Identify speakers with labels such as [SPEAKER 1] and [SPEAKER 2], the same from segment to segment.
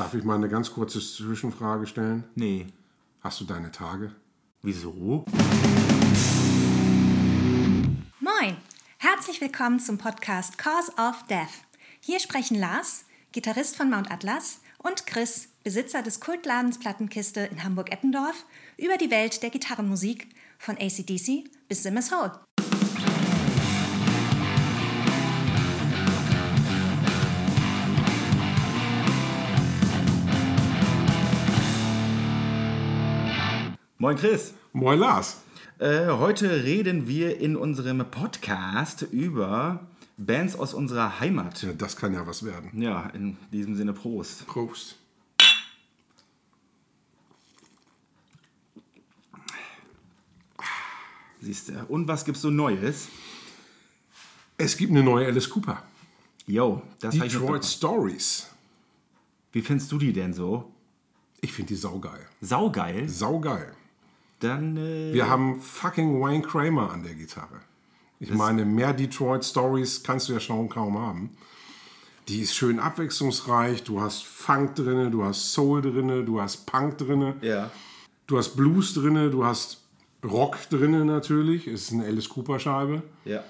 [SPEAKER 1] Darf ich mal eine ganz kurze Zwischenfrage stellen?
[SPEAKER 2] Nee.
[SPEAKER 1] Hast du deine Tage?
[SPEAKER 2] Wieso?
[SPEAKER 3] Moin! Herzlich willkommen zum Podcast Cause of Death. Hier sprechen Lars, Gitarrist von Mount Atlas, und Chris, Besitzer des Kultladens Plattenkiste in Hamburg-Eppendorf, über die Welt der Gitarrenmusik von ACDC bis Simmers Hole.
[SPEAKER 2] Moin Chris.
[SPEAKER 1] Moin Lars.
[SPEAKER 2] Äh, heute reden wir in unserem Podcast über Bands aus unserer Heimat.
[SPEAKER 1] Ja, das kann ja was werden.
[SPEAKER 2] Ja, in diesem Sinne Prost.
[SPEAKER 1] Prost.
[SPEAKER 2] Siehst du. Und was gibt's so Neues?
[SPEAKER 1] Es gibt eine neue Alice Cooper.
[SPEAKER 2] Yo, das
[SPEAKER 1] Detroit. Stories.
[SPEAKER 2] Wie findest du die denn so?
[SPEAKER 1] Ich finde die saugeil.
[SPEAKER 2] Saugeil.
[SPEAKER 1] Saugeil.
[SPEAKER 2] Dann, äh,
[SPEAKER 1] Wir haben fucking Wayne Kramer an der Gitarre. Ich meine, mehr Detroit Stories kannst du ja schon kaum haben. Die ist schön abwechslungsreich. Du hast Funk drinne, du hast Soul drinne, du hast Punk drinne,
[SPEAKER 2] ja.
[SPEAKER 1] du hast Blues drinne, du hast Rock drinne natürlich. Ist eine Alice Cooper Scheibe.
[SPEAKER 2] ja.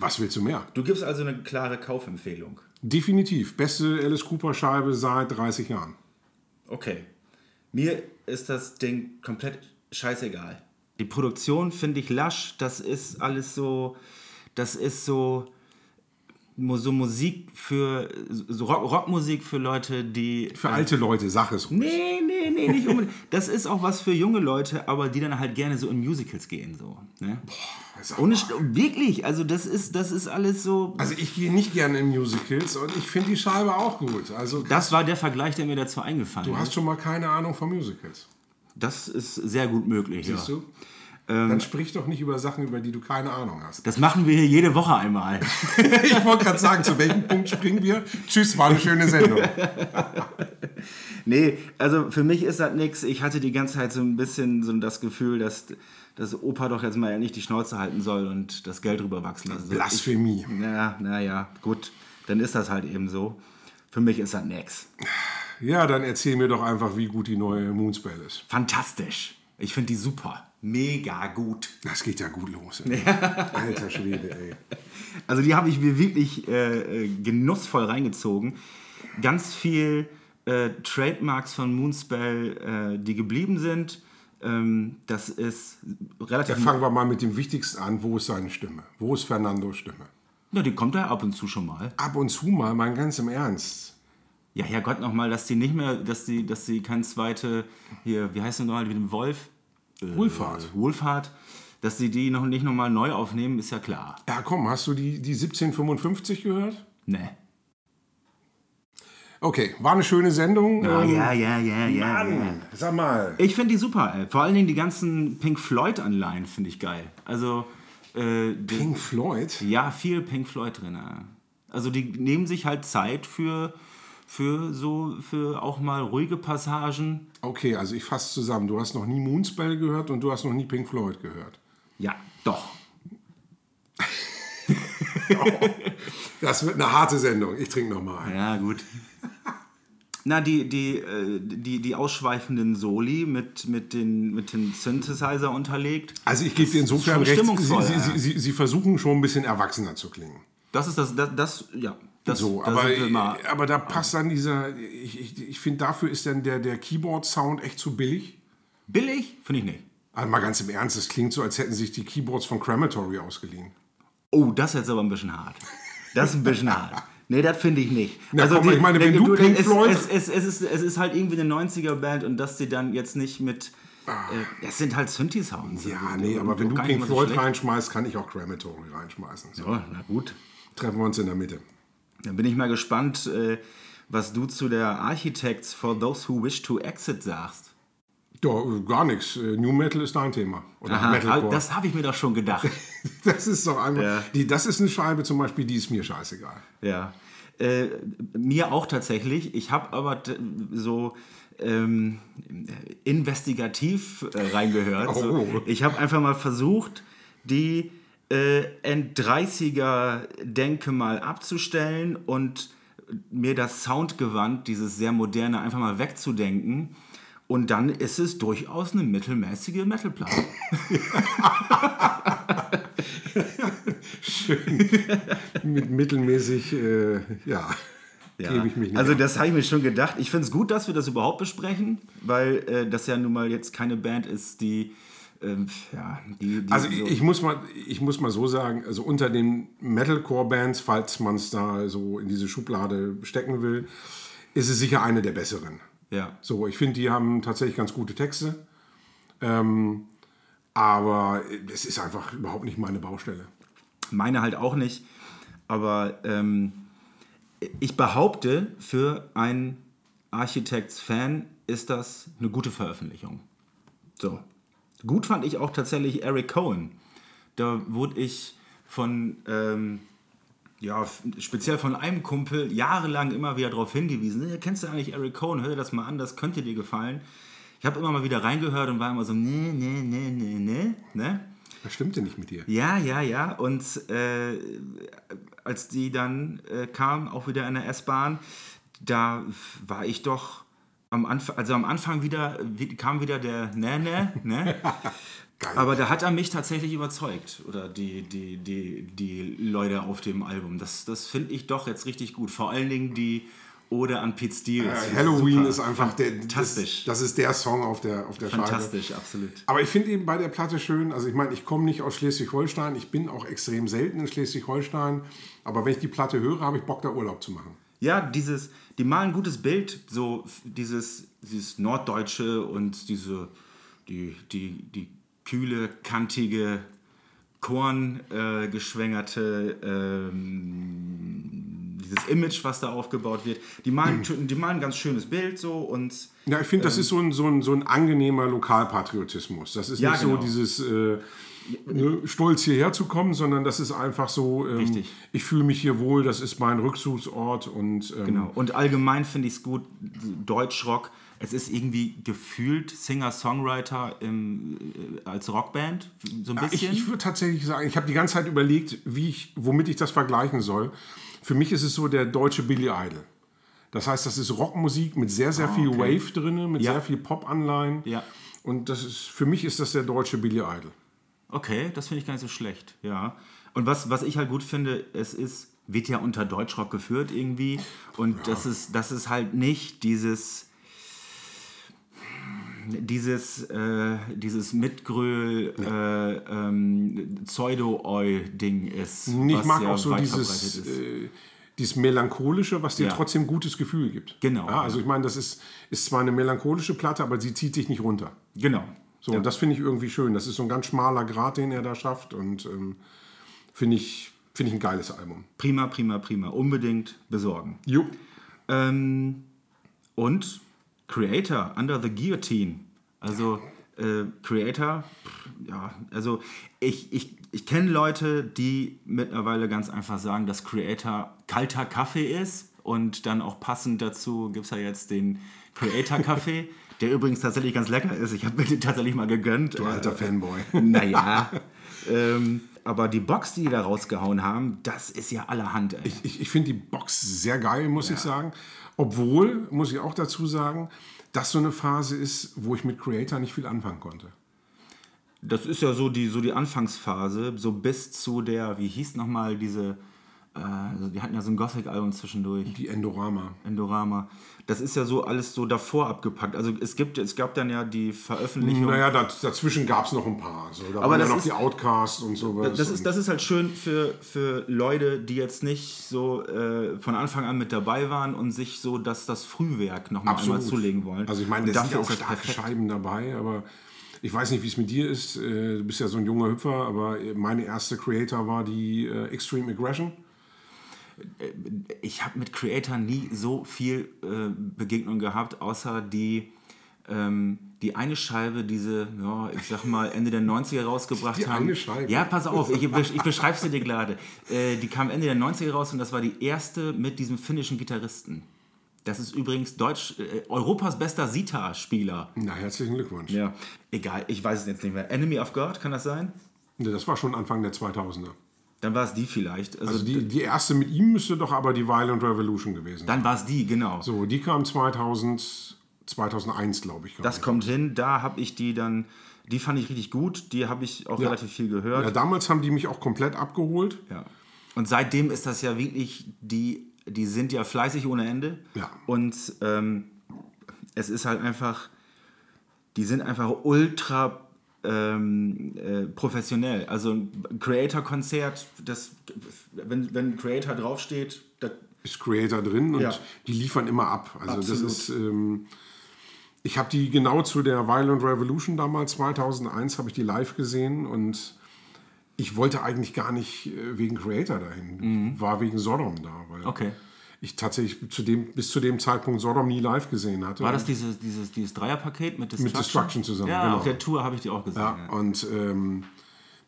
[SPEAKER 1] Was willst du mehr?
[SPEAKER 2] Du gibst also eine klare Kaufempfehlung.
[SPEAKER 1] Definitiv. Beste Alice Cooper Scheibe seit 30 Jahren.
[SPEAKER 2] Okay. Mir ist das Ding komplett scheißegal. Die Produktion finde ich lasch. Das ist alles so. Das ist so. So Musik für. So Rock, Rockmusik für Leute, die.
[SPEAKER 1] Für alte Leute, sag es ruhig.
[SPEAKER 2] Nee, nee, nee, nicht unbedingt. Das ist auch was für junge Leute, aber die dann halt gerne so in Musicals gehen. So, ne?
[SPEAKER 1] Sag
[SPEAKER 2] Ohne, wirklich, also das ist, das ist alles so.
[SPEAKER 1] Also ich gehe nicht gerne in Musicals und ich finde die Scheibe auch gut. Also
[SPEAKER 2] Das war der Vergleich, der mir dazu eingefallen
[SPEAKER 1] du
[SPEAKER 2] ist.
[SPEAKER 1] hast schon mal keine Ahnung von Musicals.
[SPEAKER 2] Das ist sehr gut möglich.
[SPEAKER 1] Siehst
[SPEAKER 2] ja.
[SPEAKER 1] du? Dann sprich doch nicht über Sachen, über die du keine Ahnung hast.
[SPEAKER 2] Das machen wir hier jede Woche einmal.
[SPEAKER 1] Ich wollte gerade sagen, zu welchem Punkt springen wir? Tschüss, war eine schöne Sendung.
[SPEAKER 2] Nee, also für mich ist das nichts. Ich hatte die ganze Zeit so ein bisschen so das Gefühl, dass, dass Opa doch jetzt mal nicht die Schnauze halten soll und das Geld rüberwachsen lassen soll.
[SPEAKER 1] Blasphemie.
[SPEAKER 2] Ich, na, naja, gut, dann ist das halt eben so. Für mich ist das nix.
[SPEAKER 1] Ja, dann erzähl mir doch einfach, wie gut die neue Moonspell ist.
[SPEAKER 2] Fantastisch. Ich finde die super. Mega gut.
[SPEAKER 1] Das geht ja gut los. Ey. Alter Schwede, ey.
[SPEAKER 2] Also die habe ich mir wirklich äh, äh, genussvoll reingezogen. Ganz viel äh, Trademarks von Moonspell, äh, die geblieben sind. Ähm, das ist relativ...
[SPEAKER 1] Dann fangen wir mal mit dem Wichtigsten an. Wo ist seine Stimme? Wo ist Fernandos Stimme?
[SPEAKER 2] Ja, die kommt da ab und zu schon mal.
[SPEAKER 1] Ab und zu mal, mein ganz im Ernst.
[SPEAKER 2] Ja, Herrgott nochmal, dass die nicht mehr, dass die, dass die kein zweite, hier, wie heißt der nochmal, mit dem Wolf?
[SPEAKER 1] Wohlfahrt.
[SPEAKER 2] Äh, Wohlfahrt. Dass sie die noch nicht nochmal neu aufnehmen, ist ja klar.
[SPEAKER 1] Ja, komm, hast du die, die 1755 gehört?
[SPEAKER 2] Ne.
[SPEAKER 1] Okay, war eine schöne Sendung.
[SPEAKER 2] Ah,
[SPEAKER 1] Ähm,
[SPEAKER 2] ja, ja, ja, ja. ja.
[SPEAKER 1] Mann, sag mal.
[SPEAKER 2] Ich finde die super. Ey. Vor allen Dingen die ganzen Pink Floyd-Anleihen finde ich geil. Also, äh, die,
[SPEAKER 1] Pink Floyd?
[SPEAKER 2] ja, viel Pink Floyd drin. ja. Also die nehmen sich halt Zeit für, für so, für auch mal ruhige Passagen.
[SPEAKER 1] Okay, also ich fasse zusammen. Du hast noch nie Moonspell gehört und du hast noch nie Pink Floyd gehört.
[SPEAKER 2] Ja, doch.
[SPEAKER 1] Das wird eine harte Sendung. Ich trinke nochmal.
[SPEAKER 2] Ja, gut. Na, die, die, äh, die, die ausschweifenden Soli mit, mit, den, mit den Synthesizer unterlegt.
[SPEAKER 1] Also ich gebe dir insofern recht, sie, sie, sie, sie versuchen schon ein bisschen erwachsener zu klingen.
[SPEAKER 2] Das ist das, das, das ja. Das,
[SPEAKER 1] So, aber, aber da passt dann dieser, ich, ich, ich finde dafür ist dann der, der Keyboard-Sound echt zu billig.
[SPEAKER 2] Billig? Finde ich nicht.
[SPEAKER 1] Also mal ganz im Ernst, es klingt so, als hätten sich die Keyboards von Crematory ausgeliehen.
[SPEAKER 2] Oh, das ist jetzt aber ein bisschen hart. Das ist ein bisschen hart. Nee, das finde ich nicht. Also
[SPEAKER 1] Na komm, ich meine, wenn du Pink
[SPEAKER 2] es,
[SPEAKER 1] Floyd-
[SPEAKER 2] Es, es, es, ist, es ist halt irgendwie eine 90er-Band und dass sie dann jetzt nicht mit. Äh, es sind halt Synthi-Sounds.
[SPEAKER 1] Ah. Ja,
[SPEAKER 2] Und-
[SPEAKER 1] nee,
[SPEAKER 2] und
[SPEAKER 1] aber wenn du Pink
[SPEAKER 2] so
[SPEAKER 1] Floyd
[SPEAKER 2] schlecht.
[SPEAKER 1] reinschmeißt, kann ich auch Crematory reinschmeißen. So,
[SPEAKER 2] Ja, na gut.
[SPEAKER 1] treffen wir uns in der Mitte.
[SPEAKER 2] Dann bin ich mal gespannt, äh, was du zu der Architects for Those Who Wish to Exit sagst.
[SPEAKER 1] Ja, äh, gar nichts. Äh, New Metal ist dein Thema. Oder
[SPEAKER 2] Aha,
[SPEAKER 1] Metalcore.
[SPEAKER 2] das habe ich mir doch schon gedacht.
[SPEAKER 1] Das ist doch einfach.
[SPEAKER 2] Ja.
[SPEAKER 1] Die, das ist eine Scheibe zum Beispiel, die ist mir scheißegal.
[SPEAKER 2] Ja. Äh, mir auch tatsächlich. Ich habe aber so ähm, investigativ äh, reingehört.
[SPEAKER 1] Oh.
[SPEAKER 2] So, ich habe einfach mal versucht, die äh, End-30er-Denke mal abzustellen und mir das Soundgewand, dieses sehr moderne, einfach mal wegzudenken. Und dann ist es durchaus eine mittelmäßige Metalplatte.
[SPEAKER 1] Schön. Mit mittelmäßig, äh, ja.
[SPEAKER 2] Ja.
[SPEAKER 1] Gebe ich mich nicht
[SPEAKER 2] also das habe ich mir schon gedacht. Ich finde es gut, dass wir das überhaupt besprechen, weil äh, das ja nun mal jetzt keine Band ist, die ähm, ja, die, die
[SPEAKER 1] Also
[SPEAKER 2] so,
[SPEAKER 1] ich, muss mal, ich muss mal so sagen, also unter den Metalcore-Bands, falls man es da so in diese Schublade stecken will, ist es sicher eine der besseren.
[SPEAKER 2] ja.
[SPEAKER 1] So, ich finde, die haben tatsächlich ganz gute Texte. Ähm, aber es ist einfach überhaupt nicht meine Baustelle.
[SPEAKER 2] Meine halt auch nicht. Aber ähm, ich behaupte, für einen Architects-Fan ist das eine gute Veröffentlichung. So. Gut fand ich auch tatsächlich Eric Cohen. Da wurde ich von, ähm, ja, speziell von einem Kumpel jahrelang immer wieder darauf hingewiesen. "Äh, Kennst du eigentlich Eric Cohen? Hör dir das mal an, das könnte dir gefallen. Ich habe immer mal wieder reingehört und war immer so, nee, nee, nee, nee, nee, ne?
[SPEAKER 1] Was stimmt denn nicht mit dir?
[SPEAKER 2] Ja, ja, ja. Und äh, als die dann äh, kam, auch wieder in der S-Bahn, da war ich doch am Anfang, also am Anfang wieder, wie- kam wieder der Ne, ne, ne. Aber da hat er mich tatsächlich überzeugt. Oder die, die, die, die Leute auf dem Album. Das, das finde ich doch jetzt richtig gut. Vor allen Dingen die Ode an Pete Steele.
[SPEAKER 1] Äh, Halloween
[SPEAKER 2] super.
[SPEAKER 1] ist einfach der,
[SPEAKER 2] Fantastisch.
[SPEAKER 1] Das, das ist der Song auf der, auf der.
[SPEAKER 2] Fantastisch, absolut.
[SPEAKER 1] Aber ich finde eben bei der Platte schön, also ich meine, ich komme nicht aus Schleswig-Holstein, ich bin auch extrem selten in Schleswig-Holstein, aber wenn ich die Platte höre, habe ich Bock, da Urlaub zu machen.
[SPEAKER 2] Ja, dieses, die malen ein gutes Bild, so dieses, dieses Norddeutsche und diese, die, die, die kühle, kantige, korngeschwängerte, äh, ähm, dieses Image, was da aufgebaut wird. Die malen, die malen ein ganz schönes Bild so und
[SPEAKER 1] Ja, ich finde, das ist so ein, so, ein, so ein angenehmer Lokalpatriotismus. Das ist
[SPEAKER 2] Ja,
[SPEAKER 1] nicht
[SPEAKER 2] genau.
[SPEAKER 1] so dieses äh, Stolz hierher zu kommen, sondern das ist einfach so, ähm, ich fühle mich hier wohl, das ist mein Rückzugsort und ähm,
[SPEAKER 2] Genau. Und allgemein finde ich es gut, Deutschrock. Es ist irgendwie gefühlt Singer-Songwriter äh, als Rockband, so ein
[SPEAKER 1] Ich,
[SPEAKER 2] bisschen.
[SPEAKER 1] ich würde tatsächlich sagen, ich habe die ganze Zeit überlegt, wie ich, womit ich das vergleichen soll. Für mich ist es so der deutsche Billy Idol. Das heißt, das ist Rockmusik mit sehr, sehr viel
[SPEAKER 2] Ah, okay.
[SPEAKER 1] Wave drin, mit
[SPEAKER 2] Ja.
[SPEAKER 1] sehr viel Pop-Anleihen.
[SPEAKER 2] Ja.
[SPEAKER 1] Und das ist, für mich ist das der deutsche Billy Idol.
[SPEAKER 2] Okay, das finde ich gar nicht so schlecht, ja. Und was, was ich halt gut finde, es ist, wird ja unter Deutschrock geführt irgendwie. Und das, ist, das ist halt nicht dieses dieses, äh, dieses Mitgröl äh, ähm, Pseudo-Eu-Ding ist.
[SPEAKER 1] Ich mag
[SPEAKER 2] ja
[SPEAKER 1] auch so dieses, äh, dieses Melancholische, was dir
[SPEAKER 2] Ja.
[SPEAKER 1] trotzdem gutes Gefühl gibt.
[SPEAKER 2] Genau,
[SPEAKER 1] Ja, also
[SPEAKER 2] ja.
[SPEAKER 1] ich meine, das ist, ist zwar eine melancholische Platte, aber sie zieht dich nicht runter.
[SPEAKER 2] Genau.
[SPEAKER 1] So, und das finde ich irgendwie schön. Das ist so ein ganz schmaler Grat, den er da schafft. Und ähm, finde ich, finde ich ein geiles Album.
[SPEAKER 2] Prima, prima, prima. Unbedingt besorgen.
[SPEAKER 1] Jo.
[SPEAKER 2] Ähm, und Creator, Under the Guillotine. Also äh, Creator, pff, ja, also ich, ich, ich kenne Leute, die mittlerweile ganz einfach sagen, dass Creator kalter Kaffee ist und dann auch passend dazu gibt es ja jetzt den Creator Kaffee, der übrigens tatsächlich ganz lecker ist. Ich habe mir den tatsächlich mal gegönnt.
[SPEAKER 1] Du alter Fanboy.
[SPEAKER 2] Naja, ähm, aber die Box, die die da rausgehauen haben, das ist ja allerhand. Ey.
[SPEAKER 1] Ich, ich finde die Box sehr geil, muss ich sagen. Obwohl, muss ich auch dazu sagen, das so eine Phase ist, wo ich mit Creator nicht viel anfangen konnte.
[SPEAKER 2] Das ist ja so die, so die Anfangsphase, so bis zu der, wie hieß nochmal diese, äh, also die hatten ja so ein Gothic-Album zwischendurch,
[SPEAKER 1] Die Endorama.
[SPEAKER 2] Endorama. Das ist ja so alles so davor abgepackt. Also es gibt, es gab dann ja die Veröffentlichung.
[SPEAKER 1] Naja, daz- dazwischen gab es noch ein paar. So, da
[SPEAKER 2] Aber
[SPEAKER 1] waren ja noch
[SPEAKER 2] ist-
[SPEAKER 1] die Outcasts und sowas.
[SPEAKER 2] Das ist, das ist halt schön für, für Leute, die jetzt nicht so äh, von Anfang an mit dabei waren und sich so dass das Frühwerk nochmal einmal zulegen wollen.
[SPEAKER 1] Also ich meine, da sind ja
[SPEAKER 2] dafür
[SPEAKER 1] auch starke. Scheiben dabei, aber ich weiß nicht, wie es mit dir ist. Äh, Du bist ja so ein junger Hüpfer, aber meine erste Creator war die äh, Extreme Aggression.
[SPEAKER 2] Ich habe mit Creator nie so viel äh, Begegnung gehabt, außer die, ähm, die eine Scheibe, diese, ja, ich sag mal, Ende der 90er rausgebracht
[SPEAKER 1] Die
[SPEAKER 2] haben.
[SPEAKER 1] eine Scheibe?
[SPEAKER 2] Ja, pass auf, ich, ich beschreibe sie dir gerade. Äh, die kam Ende der 90er raus und das war die erste mit diesem finnischen Gitarristen. Das ist übrigens Deutsch, äh, Europas bester Sita-Spieler.
[SPEAKER 1] Na, herzlichen Glückwunsch.
[SPEAKER 2] Ja, egal, ich weiß es jetzt nicht mehr. Enemy of God, kann das sein?
[SPEAKER 1] Nee, Das war schon Anfang der 2000er.
[SPEAKER 2] Dann war es die vielleicht. Also,
[SPEAKER 1] Also die, die erste mit ihm müsste doch aber die Violent Revolution gewesen sein.
[SPEAKER 2] dann war es die, genau.
[SPEAKER 1] So, die kam 2000, 2001, glaube ich. glaub
[SPEAKER 2] Das
[SPEAKER 1] ich.
[SPEAKER 2] kommt hin, da habe ich die dann, die fand ich richtig gut, die habe ich auch relativ viel gehört.
[SPEAKER 1] Ja, damals haben die mich auch komplett abgeholt.
[SPEAKER 2] Ja. Und seitdem ist das ja wirklich, die, die sind ja fleißig ohne Ende.
[SPEAKER 1] Ja.
[SPEAKER 2] Und ähm, es ist halt einfach, die sind einfach ultra ähm, äh, professionell. Also ein Creator-Konzert, das, wenn, wenn Creator draufsteht, da,
[SPEAKER 1] Ist Creator drin und
[SPEAKER 2] Ja.
[SPEAKER 1] die liefern immer ab. Also
[SPEAKER 2] Absolut.
[SPEAKER 1] das ist. Ähm, ich habe die genau zu der Violent Revolution damals 2001 habe ich die live gesehen und ich wollte eigentlich gar nicht äh, wegen Creator dahin. War wegen Sodom da, weil
[SPEAKER 2] Mhm. Okay.
[SPEAKER 1] Ich tatsächlich zu dem, bis zu dem Zeitpunkt Sodom nie live gesehen hatte.
[SPEAKER 2] war das dieses, dieses, dieses Dreierpaket mit Destruction?
[SPEAKER 1] Destruction zusammen,
[SPEAKER 2] Ja,
[SPEAKER 1] genau.
[SPEAKER 2] auf der Tour habe ich die auch gesehen.
[SPEAKER 1] Ja,
[SPEAKER 2] Ja.
[SPEAKER 1] und ähm,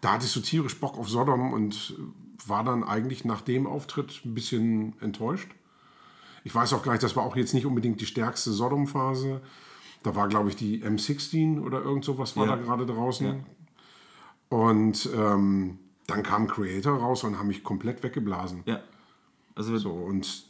[SPEAKER 1] da hatte ich so tierisch Bock auf Sodom und war dann eigentlich nach dem Auftritt ein bisschen enttäuscht. Ich weiß auch gar nicht, das war auch jetzt nicht unbedingt die stärkste Sodom-Phase. Da war, glaube ich, die M16 oder irgend sowas war
[SPEAKER 2] Ja.
[SPEAKER 1] da gerade draußen. Und ähm, dann kam Creator raus und haben mich komplett weggeblasen.
[SPEAKER 2] ja. Also
[SPEAKER 1] So, und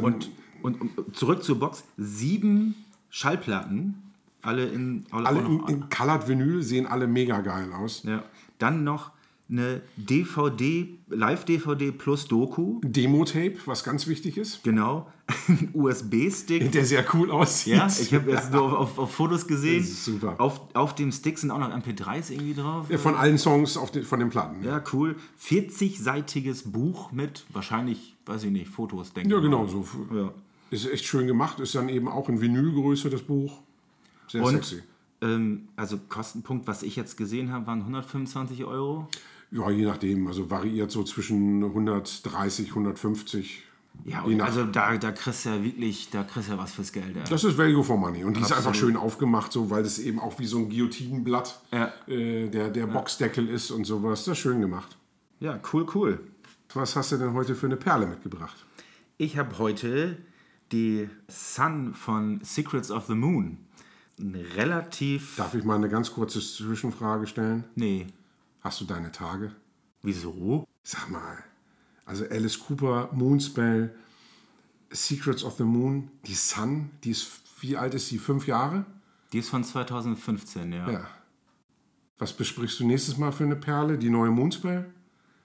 [SPEAKER 2] Und, und, und zurück zur Box. Sieben Schallplatten, alle in alle,
[SPEAKER 1] alle in, in Colored Vinyl sehen alle mega geil aus.
[SPEAKER 2] ja. Dann noch eine DVD, Live-DVD plus Doku,
[SPEAKER 1] Demo-Tape, was ganz wichtig ist,
[SPEAKER 2] genau. Ein USB-Stick.
[SPEAKER 1] der sehr cool aussieht.
[SPEAKER 2] Ja, ich habe jetzt nur auf, auf, auf Fotos gesehen.
[SPEAKER 1] Das ist super.
[SPEAKER 2] Auf, auf dem Stick sind auch noch MP3s irgendwie drauf.
[SPEAKER 1] Ja, von allen Songs auf den, von den Platten.
[SPEAKER 2] Ja, cool. 40-seitiges Buch mit wahrscheinlich, weiß ich nicht, Fotos, denke
[SPEAKER 1] Ja, genau so.
[SPEAKER 2] Ja.
[SPEAKER 1] Ist echt schön gemacht. Ist dann eben auch in Vinylgröße das Buch. Sehr
[SPEAKER 2] Und
[SPEAKER 1] sexy.
[SPEAKER 2] ähm, also Kostenpunkt, was ich jetzt gesehen habe, waren 125 Euro.
[SPEAKER 1] Ja, je nachdem. Also variiert so zwischen 130, 150.
[SPEAKER 2] Ja, also da, da kriegst du ja wirklich, da kriegst du ja was fürs Geld. Ey.
[SPEAKER 1] Das ist Value for Money. Und die ist einfach
[SPEAKER 2] Absolut.
[SPEAKER 1] schön aufgemacht, so, weil das eben auch wie so ein Guillotinenblatt
[SPEAKER 2] Ja.
[SPEAKER 1] äh, der, der Boxdeckel ist und sowas. Das ist schön gemacht.
[SPEAKER 2] Ja, cool, cool.
[SPEAKER 1] Was hast du denn heute für eine Perle mitgebracht?
[SPEAKER 2] Ich habe heute die Sun von Secrets of the Moon. Ein relativ.
[SPEAKER 1] Darf ich mal eine ganz kurze Zwischenfrage stellen?
[SPEAKER 2] Nee.
[SPEAKER 1] Hast du deine Tage?
[SPEAKER 2] Wieso?
[SPEAKER 1] Sag mal, also Alice Cooper, Moonspell, Secrets of the Moon, die Sun, die ist, wie alt ist sie? Fünf Jahre?
[SPEAKER 2] Die ist von 2015, ja.
[SPEAKER 1] Ja. Was besprichst du nächstes Mal für eine Perle? Die neue Moonspell?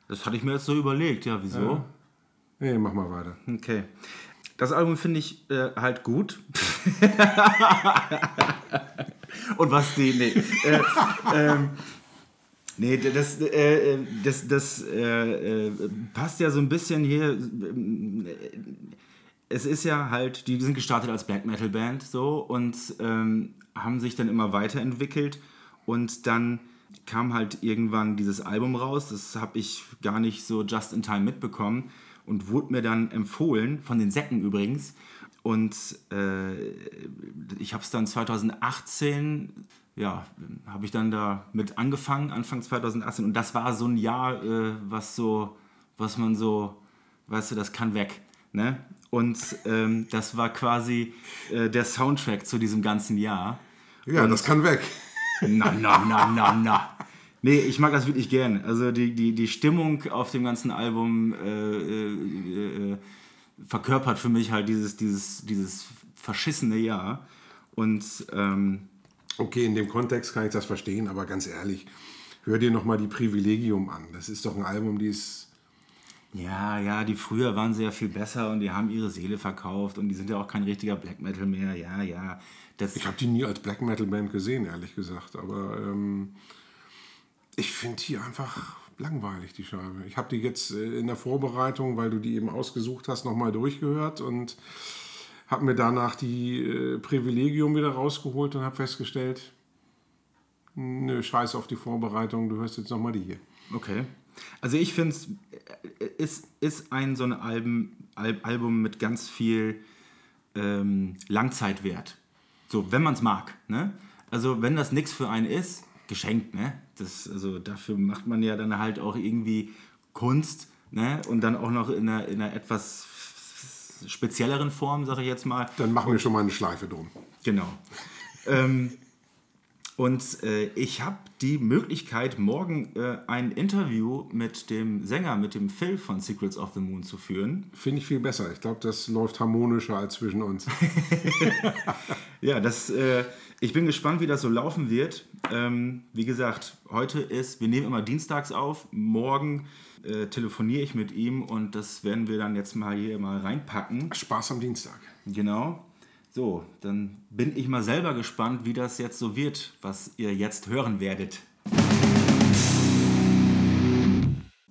[SPEAKER 2] Das hatte ich mir jetzt so überlegt, ja, wieso?
[SPEAKER 1] Nee, mach mal weiter.
[SPEAKER 2] Okay. Das Album finde ich äh, halt gut. Und was die. Nee. Äh, ähm, nee, das, äh, das, das äh, äh, passt ja so ein bisschen hier. Es ist ja halt, die sind gestartet als Black Metal Band so und ähm, haben sich dann immer weiterentwickelt und dann kam halt irgendwann dieses Album raus. Das habe ich gar nicht so just in time mitbekommen und wurde mir dann empfohlen, von den Säcken übrigens. Und äh, ich habe es dann 2018, ja, habe ich dann da mit angefangen, Anfang 2018. Und das war so ein Jahr, äh, was so, was man so, weißt du, das kann weg. Ne? Und ähm, das war quasi äh, der Soundtrack zu diesem ganzen Jahr.
[SPEAKER 1] Ja, das kann weg.
[SPEAKER 2] Na, na, na, na, na. Nee, ich mag das wirklich gern. Also die, die, die Stimmung auf dem ganzen Album äh, äh, äh, verkörpert für mich halt dieses, dieses, dieses verschissene Jahr. Und ähm,
[SPEAKER 1] Okay, in dem Kontext kann ich das verstehen, aber ganz ehrlich, hör dir nochmal die Privilegium an. Das ist doch ein Album, die ist.
[SPEAKER 2] ja, ja, die früher waren sehr viel besser und die haben ihre Seele verkauft und die sind ja auch kein richtiger Black Metal mehr. Ja, ja. Das,
[SPEAKER 1] Ich habe die nie als Black Metal Band gesehen, ehrlich gesagt. Aber ähm, ich finde die einfach langweilig, die Scheibe. Ich habe die jetzt äh, in der Vorbereitung, weil du die eben ausgesucht hast, nochmal durchgehört und habe mir danach die äh, Privilegium wieder rausgeholt und habe festgestellt, nö, scheiß auf die Vorbereitung, du hörst jetzt nochmal die hier.
[SPEAKER 2] Okay. Also ich finde es ist, ist ein so ein Album, Al Album mit ganz viel ähm, Langzeitwert. So, wenn man es mag. Ne? Also wenn das nichts für einen ist, geschenkt, ne? Das, also dafür macht man ja dann halt auch irgendwie Kunst, ne? Und dann auch noch in einer, in einer etwas spezielleren Form, sage ich jetzt mal.
[SPEAKER 1] Dann machen wir schon mal eine Schleife drum.
[SPEAKER 2] Genau. ähm, Und äh, ich habe die Möglichkeit, morgen äh, ein Interview mit dem Sänger, mit dem Phil von Secrets of the Moon zu führen.
[SPEAKER 1] Finde ich viel besser. Ich glaube, das läuft harmonischer als zwischen uns.
[SPEAKER 2] ja, das, äh, ich bin gespannt, wie das so laufen wird. Ähm, wie gesagt, heute ist, wir nehmen immer dienstags auf. Morgen äh, telefoniere ich mit ihm und das werden wir dann jetzt mal hier mal reinpacken.
[SPEAKER 1] Spaß am Dienstag.
[SPEAKER 2] Genau. So, dann bin ich mal selber gespannt, wie das jetzt so wird, was ihr jetzt hören werdet.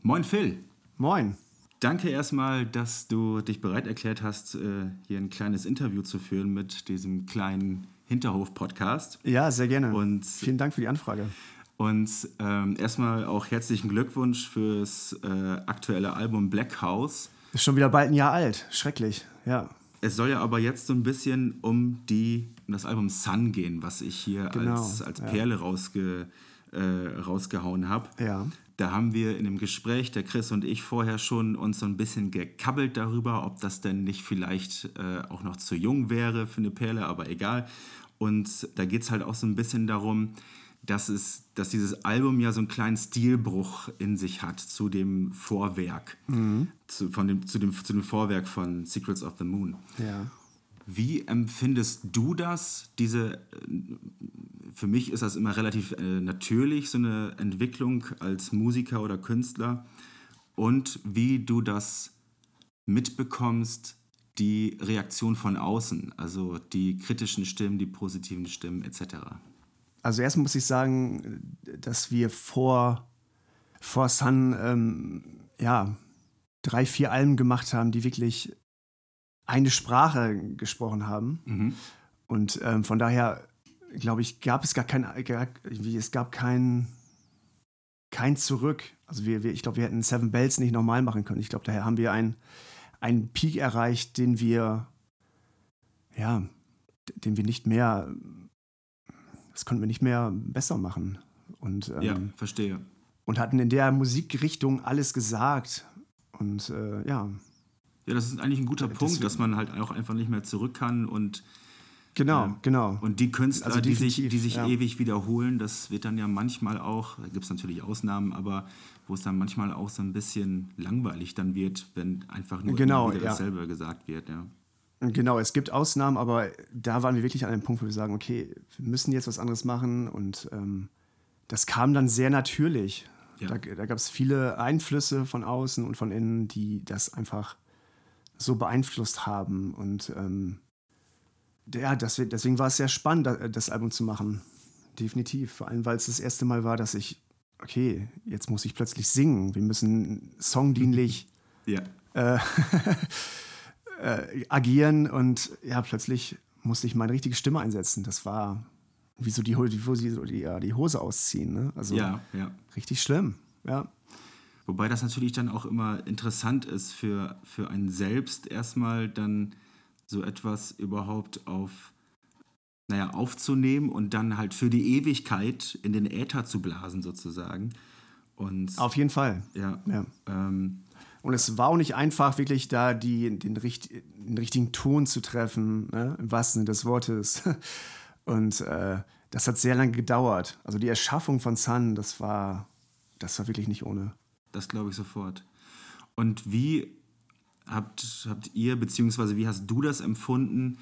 [SPEAKER 2] Moin Phil.
[SPEAKER 4] Moin.
[SPEAKER 2] Danke erstmal, dass du dich bereit erklärt hast, äh, hier ein kleines Interview zu führen mit diesem kleinen Hinterhof-Podcast.
[SPEAKER 4] Ja, sehr gerne.
[SPEAKER 2] Und
[SPEAKER 4] vielen Dank für die Anfrage.
[SPEAKER 2] Und ähm, erstmal auch herzlichen Glückwunsch fürs äh, aktuelle Album Black House.
[SPEAKER 4] Ist schon wieder bald ein Jahr alt. Schrecklich, ja.
[SPEAKER 2] Es soll ja aber jetzt so ein bisschen um, die, um das Album Sun gehen, was ich hier genau, als, als Perle ja. rausge, äh, rausgehauen habe.
[SPEAKER 4] Ja.
[SPEAKER 2] Da haben wir in dem Gespräch, der Chris und ich, vorher schon uns so ein bisschen gekabbelt darüber, ob das denn nicht vielleicht äh, auch noch zu jung wäre für eine Perle, aber egal. Und da geht es halt auch so ein bisschen darum, dass, es, dass dieses Album ja so einen kleinen Stilbruch in sich hat zu dem Vorwerk, mhm. zu, von dem, zu, dem, zu dem Vorwerk von Secrets of the Moon.
[SPEAKER 4] Ja.
[SPEAKER 2] Wie empfindest du das? Diese, für mich ist das immer relativ äh, natürlich, so eine Entwicklung als Musiker oder Künstler. Und wie du das mitbekommst, die Reaktion von außen, also die kritischen Stimmen, die positiven Stimmen etc.
[SPEAKER 4] Also erst muss ich sagen, dass wir vor, vor Sun ähm, ja, drei, vier Alben gemacht haben, die wirklich eine Sprache gesprochen haben. Mhm. Und ähm, von daher, glaube ich, gab es gar kein, gar, es gab kein, kein Zurück. Also wir, wir ich glaube, wir hätten Seven Bells nicht normal machen können. Ich glaube, daher haben wir einen, einen Peak erreicht, den wir, ja, den wir nicht mehr das konnten wir nicht mehr besser machen. Und,
[SPEAKER 2] ähm, ja, verstehe.
[SPEAKER 4] Und hatten in der Musikrichtung alles gesagt. Und äh, ja.
[SPEAKER 2] Ja, das ist eigentlich ein guter Punkt, dass man halt auch einfach nicht mehr zurück kann und
[SPEAKER 4] Genau, äh, genau.
[SPEAKER 2] Und die Künstler, also die sich, die sich ja. ewig wiederholen, das wird dann ja manchmal auch, da gibt es natürlich Ausnahmen, aber wo es dann manchmal auch so ein bisschen langweilig dann wird, wenn einfach nur
[SPEAKER 4] genau,
[SPEAKER 2] wieder
[SPEAKER 4] ja.
[SPEAKER 2] dasselbe gesagt wird, ja.
[SPEAKER 4] Genau, es gibt Ausnahmen, aber da waren wir wirklich an einem Punkt, wo wir sagen, okay, wir müssen jetzt was anderes machen und ähm, das kam dann sehr natürlich. Ja. Da, da gab es viele Einflüsse von außen und von innen, die das einfach so beeinflusst haben und ähm, ja, das, deswegen war es sehr spannend, das Album zu machen. Definitiv. Vor allem, weil es das erste Mal war, dass ich, okay, jetzt muss ich plötzlich singen. Wir müssen songdienlich
[SPEAKER 2] ja.
[SPEAKER 4] äh, äh, agieren und ja, plötzlich musste ich meine richtige Stimme einsetzen. Das war wie so die, die, die, die Hose ausziehen. Ne? Also
[SPEAKER 2] ja, ja.
[SPEAKER 4] richtig schlimm, ja.
[SPEAKER 2] Wobei das natürlich dann auch immer interessant ist für, für einen selbst erstmal dann so etwas überhaupt auf, naja, aufzunehmen und dann halt für die Ewigkeit in den Äther zu blasen sozusagen. Und,
[SPEAKER 4] auf jeden Fall.
[SPEAKER 2] Ja. ja. Ähm,
[SPEAKER 4] und es war auch nicht einfach, wirklich da die, den, den richtigen Ton zu treffen, ne? im wahrsten Sinne des Wortes. Und äh, das hat sehr lange gedauert. Also die Erschaffung von Sun, das war, das war wirklich nicht ohne.
[SPEAKER 2] Das glaube ich sofort. Und wie habt, habt ihr, beziehungsweise wie hast du das empfunden,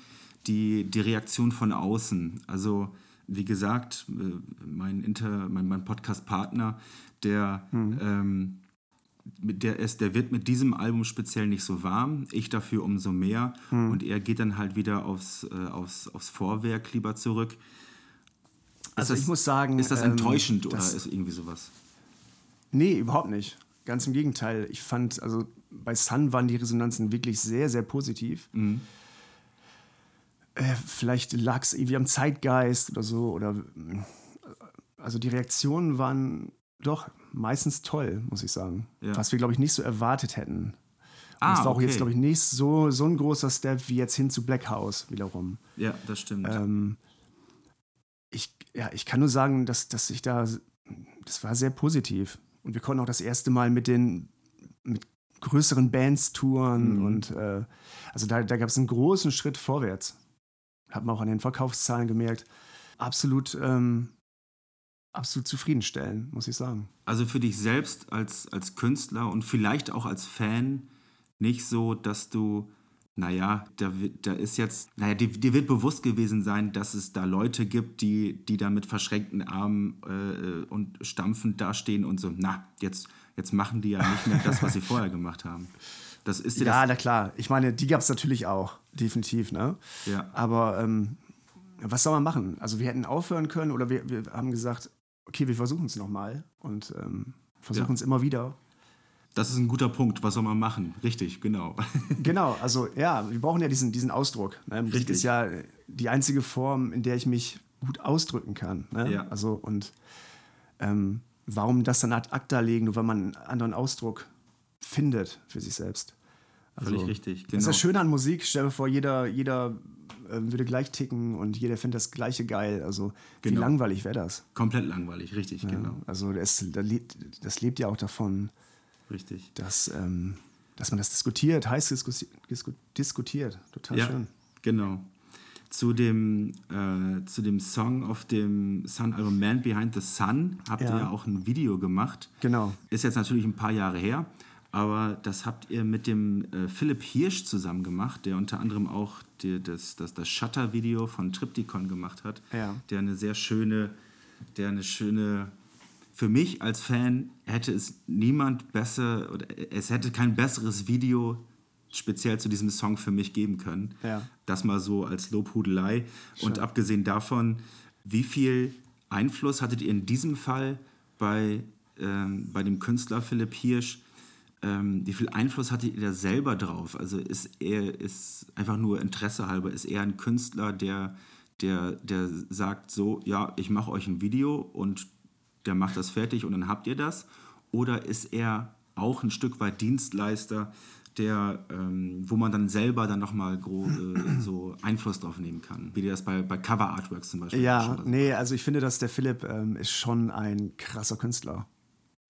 [SPEAKER 2] die, die Reaktion von außen? Also, wie gesagt, äh, mein, Inter, mein, mein Podcast-Partner, der hm. ähm, der, ist, der wird mit diesem Album speziell nicht so warm, ich dafür umso mehr. Hm. Und er geht dann halt wieder aufs, äh, aufs, aufs Vorwerk lieber zurück.
[SPEAKER 4] Also das, ich muss sagen.
[SPEAKER 2] Ist das ähm, enttäuschend ähm, oder ist irgendwie sowas?
[SPEAKER 4] Nee, überhaupt nicht. Ganz im Gegenteil. Ich fand, also bei Sun waren die Resonanzen wirklich sehr, sehr positiv. Mhm. Äh, vielleicht lag es irgendwie am Zeitgeist oder so. Oder also die Reaktionen waren doch meistens toll, muss ich sagen. Ja. Was wir, glaube ich, nicht so erwartet hätten. Und ah, das war auch okay. jetzt, glaube ich, nicht so, so ein großer Step wie jetzt hin zu Black House wiederum.
[SPEAKER 2] Ja, das stimmt.
[SPEAKER 4] Ähm, ich, ja, ich kann nur sagen, dass, dass ich da, das war sehr positiv. Und wir konnten auch das erste Mal mit den mit größeren Bands touren mhm. und äh, also da, da gab es einen großen Schritt vorwärts. Hat man auch an den Verkaufszahlen gemerkt. Absolut ähm, absolut zufriedenstellen, muss ich sagen.
[SPEAKER 2] Also für dich selbst als, als Künstler und vielleicht auch als Fan nicht so, dass du, naja, da, da ist jetzt, naja, dir, dir wird bewusst gewesen sein, dass es da Leute gibt, die, die da mit verschränkten Armen äh, und stampfend dastehen und so, na, jetzt, jetzt machen die ja nicht mehr das, was sie vorher gemacht haben. Das ist
[SPEAKER 4] Ja,
[SPEAKER 2] das,
[SPEAKER 4] na klar. Ich meine, die gab es natürlich auch, definitiv. Ne?
[SPEAKER 2] Ja.
[SPEAKER 4] Aber ähm, was soll man machen? Also wir hätten aufhören können oder wir, wir haben gesagt, okay, wir versuchen es nochmal und ähm, versuchen
[SPEAKER 2] Ja.
[SPEAKER 4] es immer wieder.
[SPEAKER 2] das ist ein guter Punkt. Was soll man machen? Richtig, genau.
[SPEAKER 4] Genau, also ja, wir brauchen ja diesen, diesen Ausdruck. Ne? Musik
[SPEAKER 2] Richtig.
[SPEAKER 4] ist ja die einzige Form, in der ich mich gut ausdrücken kann. Ne?
[SPEAKER 2] Ja.
[SPEAKER 4] Also und ähm, warum das dann ad acta legen, nur weil man einen anderen Ausdruck findet für sich selbst.
[SPEAKER 2] Völlig richtig,
[SPEAKER 4] Das ist
[SPEAKER 2] genau.
[SPEAKER 4] das Schöne an Musik. Stell dir vor, jeder, jeder würde gleich ticken und jeder findet das Gleiche geil. Also wie
[SPEAKER 2] Genau.
[SPEAKER 4] langweilig wäre das?
[SPEAKER 2] Komplett langweilig, richtig, genau.
[SPEAKER 4] Also das, das lebt ja auch davon,
[SPEAKER 2] Richtig.
[SPEAKER 4] dass, ähm, dass man das diskutiert, heiß diskutiert. Total
[SPEAKER 2] Ja,
[SPEAKER 4] schön.
[SPEAKER 2] genau. Zu dem, äh, zu dem Song auf dem Sun-Album Man Behind the Sun habt
[SPEAKER 4] Ja.
[SPEAKER 2] ihr ja auch ein Video gemacht.
[SPEAKER 4] Genau.
[SPEAKER 2] Ist jetzt natürlich ein paar Jahre her, aber das habt ihr mit dem äh, Philipp Hirsch zusammen gemacht, der unter anderem auch die, das, das, das Shutter-Video von Triptychon gemacht hat.
[SPEAKER 4] Ja.
[SPEAKER 2] Der eine sehr schöne, der eine schöne. Für mich als Fan hätte es niemand besser oder es hätte kein besseres Video speziell zu diesem Song für mich geben können.
[SPEAKER 4] Ja.
[SPEAKER 2] Das mal so als Lobhudelei. Und abgesehen davon, wie viel Einfluss hattet ihr in diesem Fall bei, ähm, bei dem Künstler Philipp Hirsch? Ähm, wie viel Einfluss hattet ihr da selber drauf? Also ist er ist einfach nur Interesse halber, ist er ein Künstler, der, der, der sagt so, ja, ich mache euch ein Video und der macht das fertig und dann habt ihr das? Oder ist er auch ein Stück weit Dienstleister, der, ähm, wo man dann selber dann nochmal äh, so Einfluss drauf nehmen kann? Wie das bei, bei Cover Artworks zum Beispiel
[SPEAKER 4] Ja, nee, also ich finde, dass der Philipp ähm, ist schon ein krasser Künstler.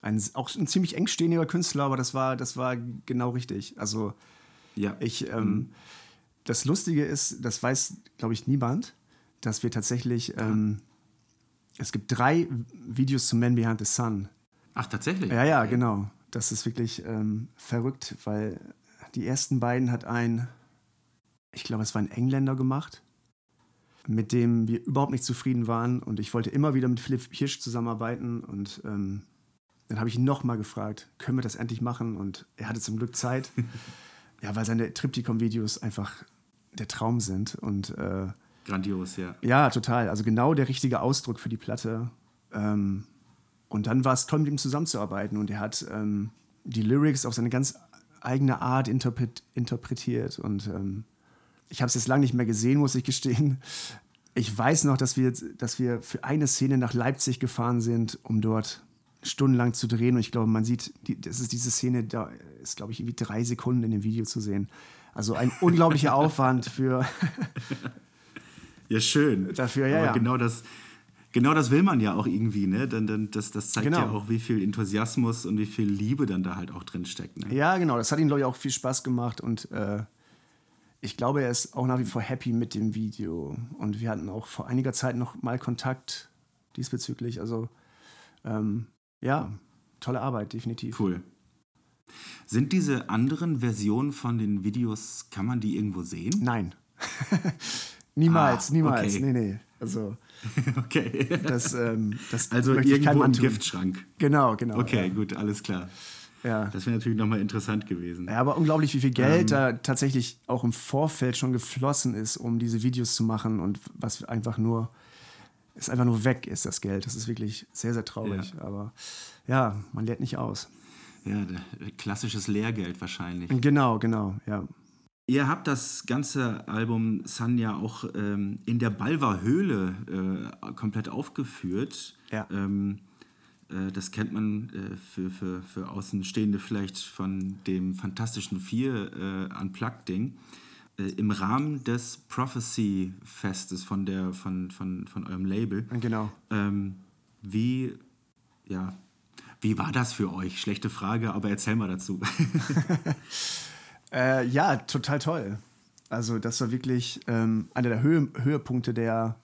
[SPEAKER 4] Ein, auch ein ziemlich engstehender Künstler, aber das war, das war genau richtig. Also
[SPEAKER 2] ja.
[SPEAKER 4] ich, ähm, das Lustige ist, das weiß, glaube ich, niemand, dass wir tatsächlich, ähm, es gibt drei Videos zu Man Behind the Sun.
[SPEAKER 2] Ach, tatsächlich?
[SPEAKER 4] Ja, ja, genau. Das ist wirklich ähm, verrückt, weil die ersten beiden hat ein, ich glaube, es war ein Engländer gemacht, mit dem wir überhaupt nicht zufrieden waren. Und ich wollte immer wieder mit Philipp Hirsch zusammenarbeiten. Und ähm, dann habe ich ihn nochmal gefragt, können wir das endlich machen? Und er hatte zum Glück Zeit. ja, weil seine Triptychon-Videos einfach der Traum sind. Und äh,
[SPEAKER 2] Grandios, ja.
[SPEAKER 4] ja, total. Also genau der richtige Ausdruck für die Platte. Ähm, und dann war es toll, mit ihm zusammenzuarbeiten. Und er hat ähm, die Lyrics auf seine ganz eigene Art interpret interpretiert. Und ähm, ich habe es jetzt lange nicht mehr gesehen, muss ich gestehen. Ich weiß noch, dass wir, dass wir für eine Szene nach Leipzig gefahren sind, um dort stundenlang zu drehen. Und ich glaube, man sieht, die, das ist diese Szene, da ist, glaube ich, irgendwie drei Sekunden in dem Video zu sehen. Also ein unglaublicher Aufwand für,
[SPEAKER 2] Ja, schön.
[SPEAKER 4] Dafür, ja,
[SPEAKER 2] Aber
[SPEAKER 4] ja.
[SPEAKER 2] Genau das, genau das will man ja auch irgendwie, ne? Dann, dann, das, das zeigt
[SPEAKER 4] Genau.
[SPEAKER 2] ja auch, wie viel Enthusiasmus und wie viel Liebe dann da halt auch drin steckt. Ne?
[SPEAKER 4] Ja, genau. Das hat ihm, glaube ich, auch viel Spaß gemacht. Und äh, ich glaube, er ist auch nach wie vor happy mit dem Video. Und wir hatten auch vor einiger Zeit noch mal Kontakt diesbezüglich. Also, ähm, ja, tolle Arbeit, definitiv.
[SPEAKER 2] Cool. Sind diese anderen Versionen von den Videos, kann man die irgendwo sehen?
[SPEAKER 4] Nein. niemals,
[SPEAKER 2] Ah,
[SPEAKER 4] niemals.
[SPEAKER 2] okay.
[SPEAKER 4] Nee, nee. Also,
[SPEAKER 2] Okay.
[SPEAKER 4] das, ähm, das
[SPEAKER 2] Also irgendwo im. Giftschrank.
[SPEAKER 4] Genau, genau.
[SPEAKER 2] Okay, gut, alles klar.
[SPEAKER 4] Ja.
[SPEAKER 2] Das wäre natürlich nochmal interessant gewesen.
[SPEAKER 4] Ja, aber unglaublich, wie viel Geld
[SPEAKER 2] Ähm.
[SPEAKER 4] da tatsächlich auch im Vorfeld schon geflossen ist, um diese Videos zu machen und was einfach nur, ist einfach nur weg ist, das Geld. Das ist wirklich sehr, sehr traurig. Aber ja, man lernt nicht aus.
[SPEAKER 2] Ja, der- klassisches Lehrgeld wahrscheinlich.
[SPEAKER 4] Genau, genau, ja.
[SPEAKER 2] Ihr habt das ganze Album Sun ja auch ähm, in der Balver Höhle äh, komplett aufgeführt.
[SPEAKER 4] Ja.
[SPEAKER 2] Ähm, äh, das kennt man äh, für, für, für Außenstehende vielleicht von dem Fantastischen Vier äh, Unplugged-Ding. Äh, Im Rahmen des Prophecy-Festes von, der, von, von, von eurem Label.
[SPEAKER 4] Genau.
[SPEAKER 2] Ähm, wie, ja, wie war das für euch? Schlechte Frage, aber erzähl mal dazu.
[SPEAKER 4] Äh, ja, total toll. Also das war wirklich ähm, einer der Höhe, Höhepunkte der,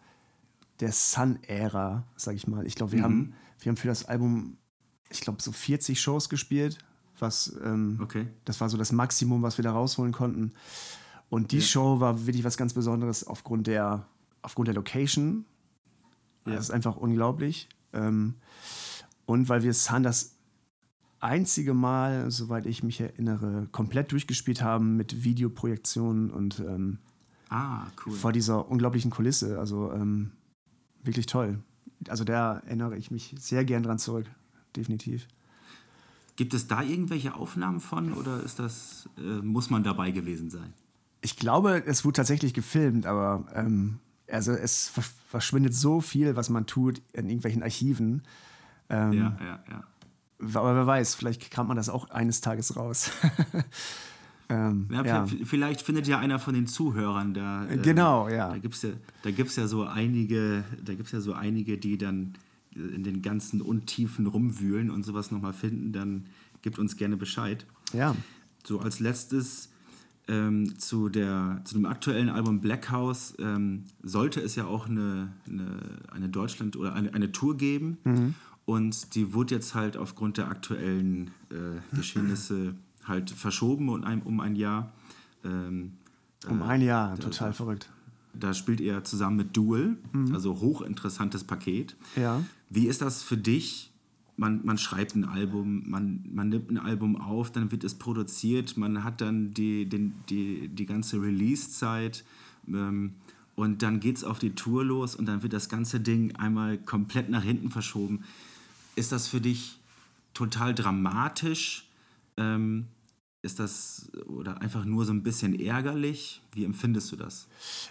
[SPEAKER 4] der Sun-Ära, sag ich mal. Ich glaube, wir,
[SPEAKER 2] Mhm.
[SPEAKER 4] haben, wir haben für das Album, ich glaube, so 40 Shows gespielt. Was, ähm,
[SPEAKER 2] Okay.
[SPEAKER 4] Das war so das Maximum, was wir da rausholen konnten. Und die Show war wirklich was ganz Besonderes aufgrund der, aufgrund der Location.
[SPEAKER 2] Ja.
[SPEAKER 4] Das ist einfach unglaublich. Ähm, und weil wir Sun das einzige Mal, soweit ich mich erinnere, komplett durchgespielt haben mit Videoprojektionen und ähm,
[SPEAKER 2] Ah, cool.
[SPEAKER 4] vor dieser unglaublichen Kulisse. Also ähm, wirklich toll. Also da erinnere ich mich sehr gern dran zurück. Definitiv.
[SPEAKER 2] Gibt es da irgendwelche Aufnahmen von oder ist das, äh, muss man dabei gewesen sein?
[SPEAKER 4] Ich glaube, es wurde tatsächlich gefilmt, aber ähm, also es ver- verschwindet so viel, was man tut in irgendwelchen Archiven. Ähm,
[SPEAKER 2] Ja, ja, ja.
[SPEAKER 4] Aber wer weiß, vielleicht kramt man das auch eines Tages raus. ähm,
[SPEAKER 2] Ja,
[SPEAKER 4] ja.
[SPEAKER 2] Vielleicht findet ja einer von den Zuhörern da. äh,
[SPEAKER 4] Genau, ja.
[SPEAKER 2] Da gibt es ja, da gibt's ja so einige, da gibt's ja so einige, die dann äh, in den ganzen Untiefen rumwühlen und sowas nochmal finden, dann gibt uns gerne Bescheid.
[SPEAKER 4] ja.
[SPEAKER 2] So als letztes ähm, zu, der, zu dem aktuellen Album Black House ähm, sollte es ja auch eine, eine, eine Deutschland- oder eine, eine Tour geben. Und die wurde jetzt halt aufgrund der aktuellen äh, Geschehnisse halt verschoben um ein, um ein Jahr. Ähm,
[SPEAKER 4] Um ein Jahr, total verrückt.
[SPEAKER 2] da spielt er zusammen mit Duel, also hochinteressantes Paket.
[SPEAKER 4] Ja.
[SPEAKER 2] Wie ist das für dich? Man, man schreibt ein Album, man, man nimmt ein Album auf, dann wird es produziert, man hat dann die, den, die, die ganze Release-Zeit ähm, und dann geht es auf die Tour los und dann wird das ganze Ding einmal komplett nach hinten verschoben. Ist das für dich total dramatisch? Ähm, ist das oder einfach nur so ein bisschen ärgerlich? Wie empfindest du das?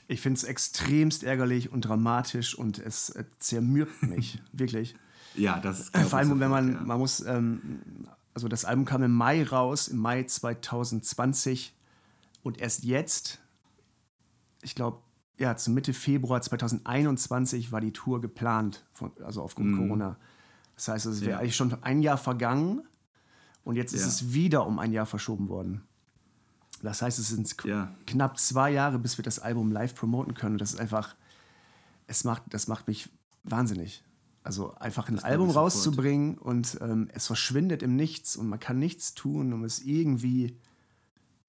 [SPEAKER 4] Ich finde es extremst ärgerlich und dramatisch und es äh, zermürbt mich, wirklich.
[SPEAKER 2] Ja, das glaub
[SPEAKER 4] Vor
[SPEAKER 2] ich
[SPEAKER 4] allem, wenn man,
[SPEAKER 2] ja.
[SPEAKER 4] man muss, ähm, also das Album kam im Mai raus, im Mai 2020 und erst jetzt, ich glaube, ja, zur Mitte Februar 2021 war die Tour geplant, von, also aufgrund Corona. Das heißt, es wäre.
[SPEAKER 2] Ja.
[SPEAKER 4] eigentlich schon ein Jahr vergangen und jetzt ist
[SPEAKER 2] Ja.
[SPEAKER 4] es wieder um ein Jahr verschoben worden. Das heißt, es sind
[SPEAKER 2] Ja.
[SPEAKER 4] knapp zwei Jahre, bis wir das Album live promoten können. Und das ist einfach, es macht, das macht mich wahnsinnig. Also einfach ein
[SPEAKER 2] glaub
[SPEAKER 4] Album rauszubringen und ähm, es verschwindet im Nichts und man kann nichts tun, um es irgendwie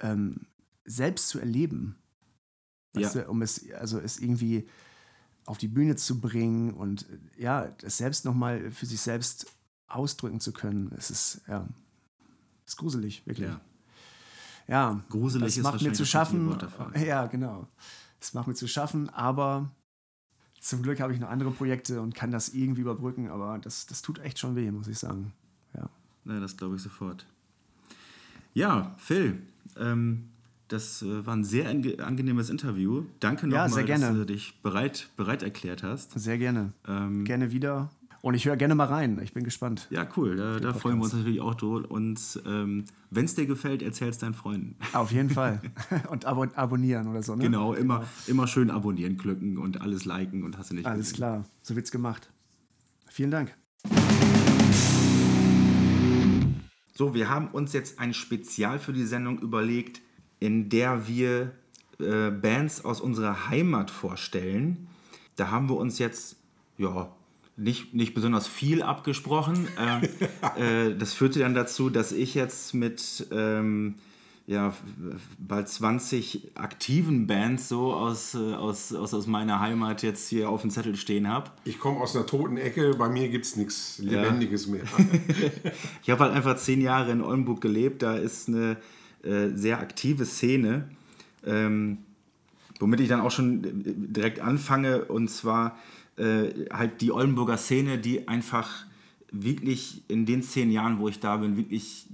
[SPEAKER 4] ähm, selbst zu erleben.
[SPEAKER 2] Ja.
[SPEAKER 4] du, um es, also es irgendwie auf die Bühne zu bringen und äh, ja, das selbst nochmal für sich selbst ausdrücken zu können. Es ist, ja, es ist gruselig, wirklich.
[SPEAKER 2] Ja.
[SPEAKER 4] Ja,
[SPEAKER 2] Gruselig
[SPEAKER 4] das macht mir zu
[SPEAKER 2] das
[SPEAKER 4] schaffen. Ja, genau. Es macht mir zu schaffen, aber zum Glück habe ich noch andere Projekte und kann das irgendwie überbrücken, aber das, das tut echt schon weh, muss ich sagen. Ja.
[SPEAKER 2] Ja, das glaube ich sofort. Ja, Phil, ähm, das äh, war ein sehr ange angenehmes Interview. Danke
[SPEAKER 4] Ja,
[SPEAKER 2] nochmal,
[SPEAKER 4] sehr
[SPEAKER 2] dass du dich bereit, bereit erklärt hast.
[SPEAKER 4] Sehr gerne.
[SPEAKER 2] Ähm,
[SPEAKER 4] Gerne wieder. Und ich höre gerne mal rein. Ich bin gespannt.
[SPEAKER 2] ja, cool, da, da freuen wir uns natürlich auch drüber. Und ähm, wenn es dir gefällt, erzähl es deinen Freunden.
[SPEAKER 4] Auf jeden Fall. und abo abonnieren oder so, ne?
[SPEAKER 2] Genau, immer, immer schön abonnieren, klicken und alles liken und hast du nicht
[SPEAKER 4] Alles
[SPEAKER 2] gesehen.
[SPEAKER 4] klar. So wird's gemacht. Vielen Dank.
[SPEAKER 2] So, wir haben uns jetzt ein Spezial für die Sendung überlegt, in der wir äh, Bands aus unserer Heimat vorstellen. Da haben wir uns jetzt, ja, nicht, nicht besonders viel abgesprochen. Ähm, äh, das führte dann dazu, dass ich jetzt mit ähm, ja, bald 20 aktiven Bands so aus, äh, aus, aus, aus meiner Heimat jetzt hier auf dem Zettel stehen habe.
[SPEAKER 1] Ich komme aus einer toten Ecke, bei mir gibt es nichts Lebendiges mehr.
[SPEAKER 2] Ich habe halt einfach zehn Jahre in Oldenburg gelebt. Da ist eine äh, sehr aktive Szene, ähm, womit ich dann auch schon äh, direkt anfange. Und zwar äh, halt die Oldenburger Szene, die einfach wirklich in den zehn Jahren, wo ich da bin, wirklich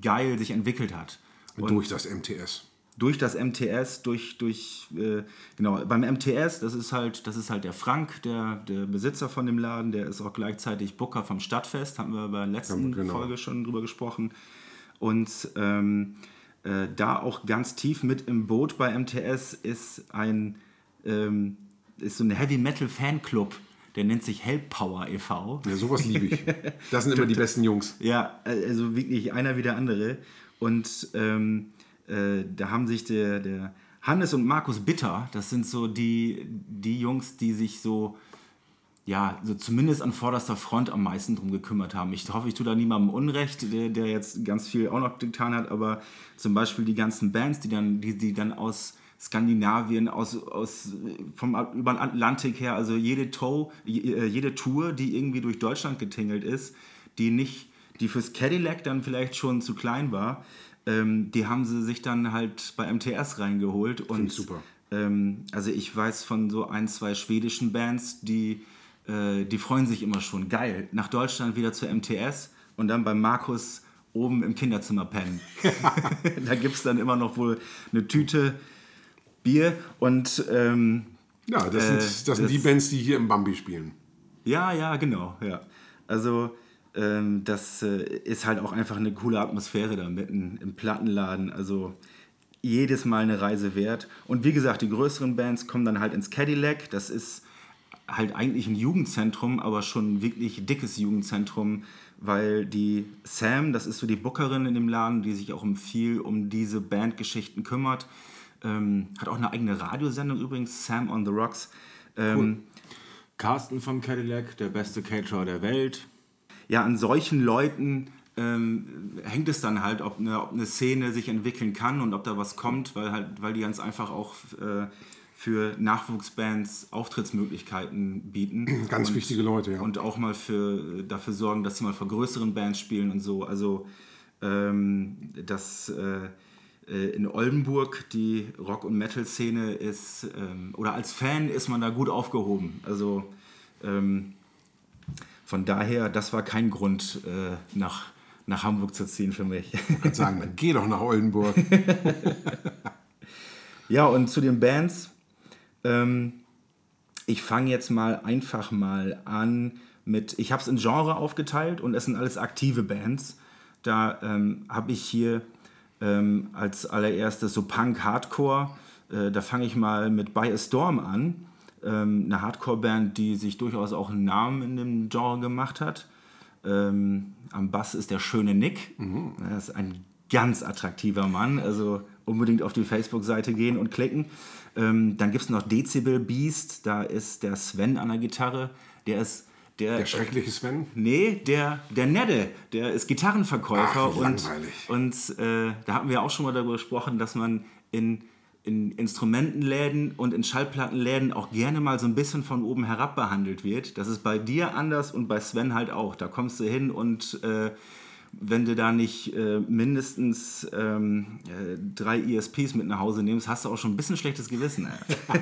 [SPEAKER 2] geil sich entwickelt hat. Und
[SPEAKER 1] Durch das MTS.
[SPEAKER 2] durch das MTS, durch, durch äh, genau, beim MTS, das ist halt, das ist halt der Frank, der, der Besitzer von dem Laden, der ist auch gleichzeitig Booker vom Stadtfest, haben wir bei der letzten
[SPEAKER 1] Ja, genau.
[SPEAKER 2] Folge schon drüber gesprochen. Und ähm, äh, da auch ganz tief mit im Boot bei MTS ist ein ähm, ist so ein Heavy Metal Fanclub, der nennt sich Hellpower e.V.
[SPEAKER 1] Ja, sowas liebe ich. Das sind immer die besten Jungs.
[SPEAKER 2] Ja, also wirklich einer wie der andere. Und ähm, äh, da haben sich der, der Hannes und Markus Bitter, das sind so die, die Jungs, die sich so ja, so zumindest an vorderster Front am meisten drum gekümmert haben. Ich hoffe, ich tue da niemandem Unrecht, der, der jetzt ganz viel auch noch getan hat, aber zum Beispiel die ganzen Bands, die dann, die, die dann aus Skandinavien, aus, aus, vom, über den Atlantik her, also jede, Tow, äh, jede Tour, die irgendwie durch Deutschland getingelt ist, die nicht, die fürs Cadillac dann vielleicht schon zu klein war, ähm, die haben sie sich dann halt bei MTS reingeholt. Und,
[SPEAKER 1] super.
[SPEAKER 2] Ähm, also ich weiß von so ein, zwei schwedischen Bands, die, äh, die freuen sich immer schon. Geil, nach Deutschland wieder zur MTS und dann bei Markus oben im Kinderzimmer pennen. da gibt es dann immer noch wohl eine Tüte Bier und ähm,
[SPEAKER 1] ja, das sind, das, das sind die Bands, die hier im Bambi spielen.
[SPEAKER 2] Ja, ja, genau, ja. Also ähm, das äh, ist halt auch einfach eine coole Atmosphäre da mitten im Plattenladen. Also jedes Mal eine Reise wert. Und wie gesagt, die größeren Bands kommen dann halt ins Cadillac. Das ist halt eigentlich ein Jugendzentrum, aber schon wirklich dickes Jugendzentrum, weil die Sam, das ist so die Bookerin in dem Laden, die sich auch viel um diese Bandgeschichten kümmert, ähm, hat auch eine eigene Radiosendung übrigens, Sam on the Rocks. Ähm, cool.
[SPEAKER 5] Carsten vom Cadillac, der beste Caterer der Welt.
[SPEAKER 2] Ja, an solchen Leuten ähm, hängt es dann halt, ob eine, ob eine Szene sich entwickeln kann und ob da was kommt, weil, halt, weil die ganz einfach auch äh, für Nachwuchsbands Auftrittsmöglichkeiten bieten.
[SPEAKER 1] Ganz
[SPEAKER 2] und,
[SPEAKER 1] wichtige Leute, ja.
[SPEAKER 2] Und auch mal für, dafür sorgen, dass sie mal vor größeren Bands spielen und so. Also ähm, das... Äh, in Oldenburg die Rock- und Metal-Szene ist, ähm, oder als Fan ist man da gut aufgehoben. Also ähm, von daher, das war kein Grund, äh, nach, nach Hamburg zu ziehen für mich.
[SPEAKER 1] Ich würde sagen, dann geh doch nach Oldenburg.
[SPEAKER 2] ja, und zu den Bands. Ähm, ich fange jetzt mal einfach mal an mit, ich habe es in Genre aufgeteilt und es sind alles aktive Bands. Da ähm, habe ich hier ähm, als allererstes so Punk, Hardcore. Äh, da fange ich mal mit By a Storm an. Ähm, eine Hardcore-Band, die sich durchaus auch einen Namen in dem Genre gemacht hat. Ähm, am Bass ist der schöne Nick. Mhm. Das ist ein ganz attraktiver Mann. Also unbedingt auf die Facebook-Seite gehen und klicken. Ähm, dann gibt es noch Dezibel Beast. Da ist der Sven an der Gitarre. Der ist der,
[SPEAKER 1] der schreckliche Sven?
[SPEAKER 2] Nee, der, der Nette, der ist Gitarrenverkäufer
[SPEAKER 1] Ach,
[SPEAKER 2] und, und äh, da hatten wir auch schon mal darüber gesprochen, dass man in, in Instrumentenläden und in Schallplattenläden auch gerne mal so ein bisschen von oben herab behandelt wird. Das ist bei dir anders und bei Sven halt auch. Da kommst du hin und äh, wenn du da nicht äh, mindestens ähm, äh, drei ESPs mit nach Hause nimmst, hast du auch schon ein bisschen schlechtes Gewissen.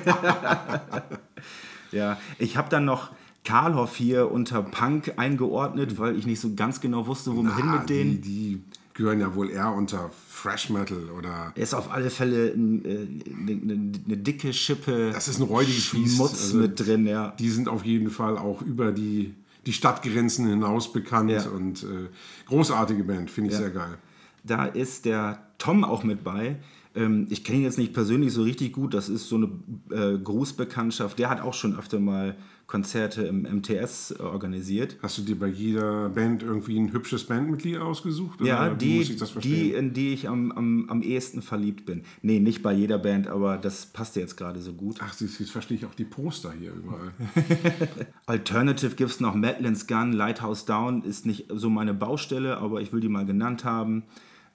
[SPEAKER 2] ja, ich habe dann noch Karlhoff hier unter Punk eingeordnet, weil ich nicht so ganz genau wusste, wo man hin mit denen.
[SPEAKER 1] Die, die, gehören ja wohl eher unter Fresh Metal oder.
[SPEAKER 2] Er ist auf alle Fälle eine, eine, eine dicke Schippe.
[SPEAKER 1] Das ist ein räudiges
[SPEAKER 2] Schmutz also, mit drin, ja.
[SPEAKER 1] Die sind auf jeden Fall auch über die, die Stadtgrenzen hinaus bekannt ja. und äh, großartige Band, finde ich ja. sehr geil.
[SPEAKER 2] Da ist der Tom auch mit bei. Ähm, ich kenne ihn jetzt nicht persönlich so richtig gut, das ist so eine äh, Grußbekanntschaft. Der hat auch schon öfter mal Konzerte im MTS organisiert.
[SPEAKER 1] Hast du dir bei jeder Band irgendwie ein hübsches Bandmitglied ausgesucht?
[SPEAKER 2] Ja, die, die, in die ich am, am, am ehesten verliebt bin. Nee, nicht bei jeder Band, aber das passt jetzt gerade so gut.
[SPEAKER 1] Ach, jetzt verstehe ich auch die Poster hier überall.
[SPEAKER 2] Alternative gibt es noch Madeline's Gun, Lighthouse Down ist nicht so meine Baustelle, aber ich will die mal genannt haben.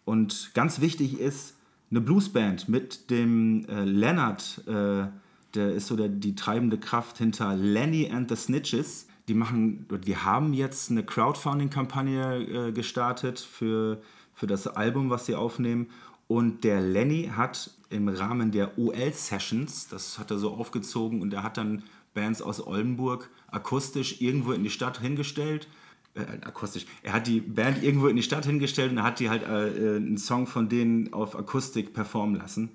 [SPEAKER 2] Und ganz wichtig ist eine Bluesband mit dem äh, Leonard. Äh, der ist so der, die treibende Kraft hinter Lenny and the Snitches. Die machen, die haben jetzt eine Crowdfunding-Kampagne äh, gestartet für, für das Album, was sie aufnehmen. Und der Lenny hat im Rahmen der OL-Sessions, das hat er so aufgezogen und er hat dann Bands aus Oldenburg akustisch irgendwo in die Stadt hingestellt. Äh, akustisch. Er hat die Band irgendwo in die Stadt hingestellt und er hat die halt äh, einen Song von denen auf Akustik performen lassen.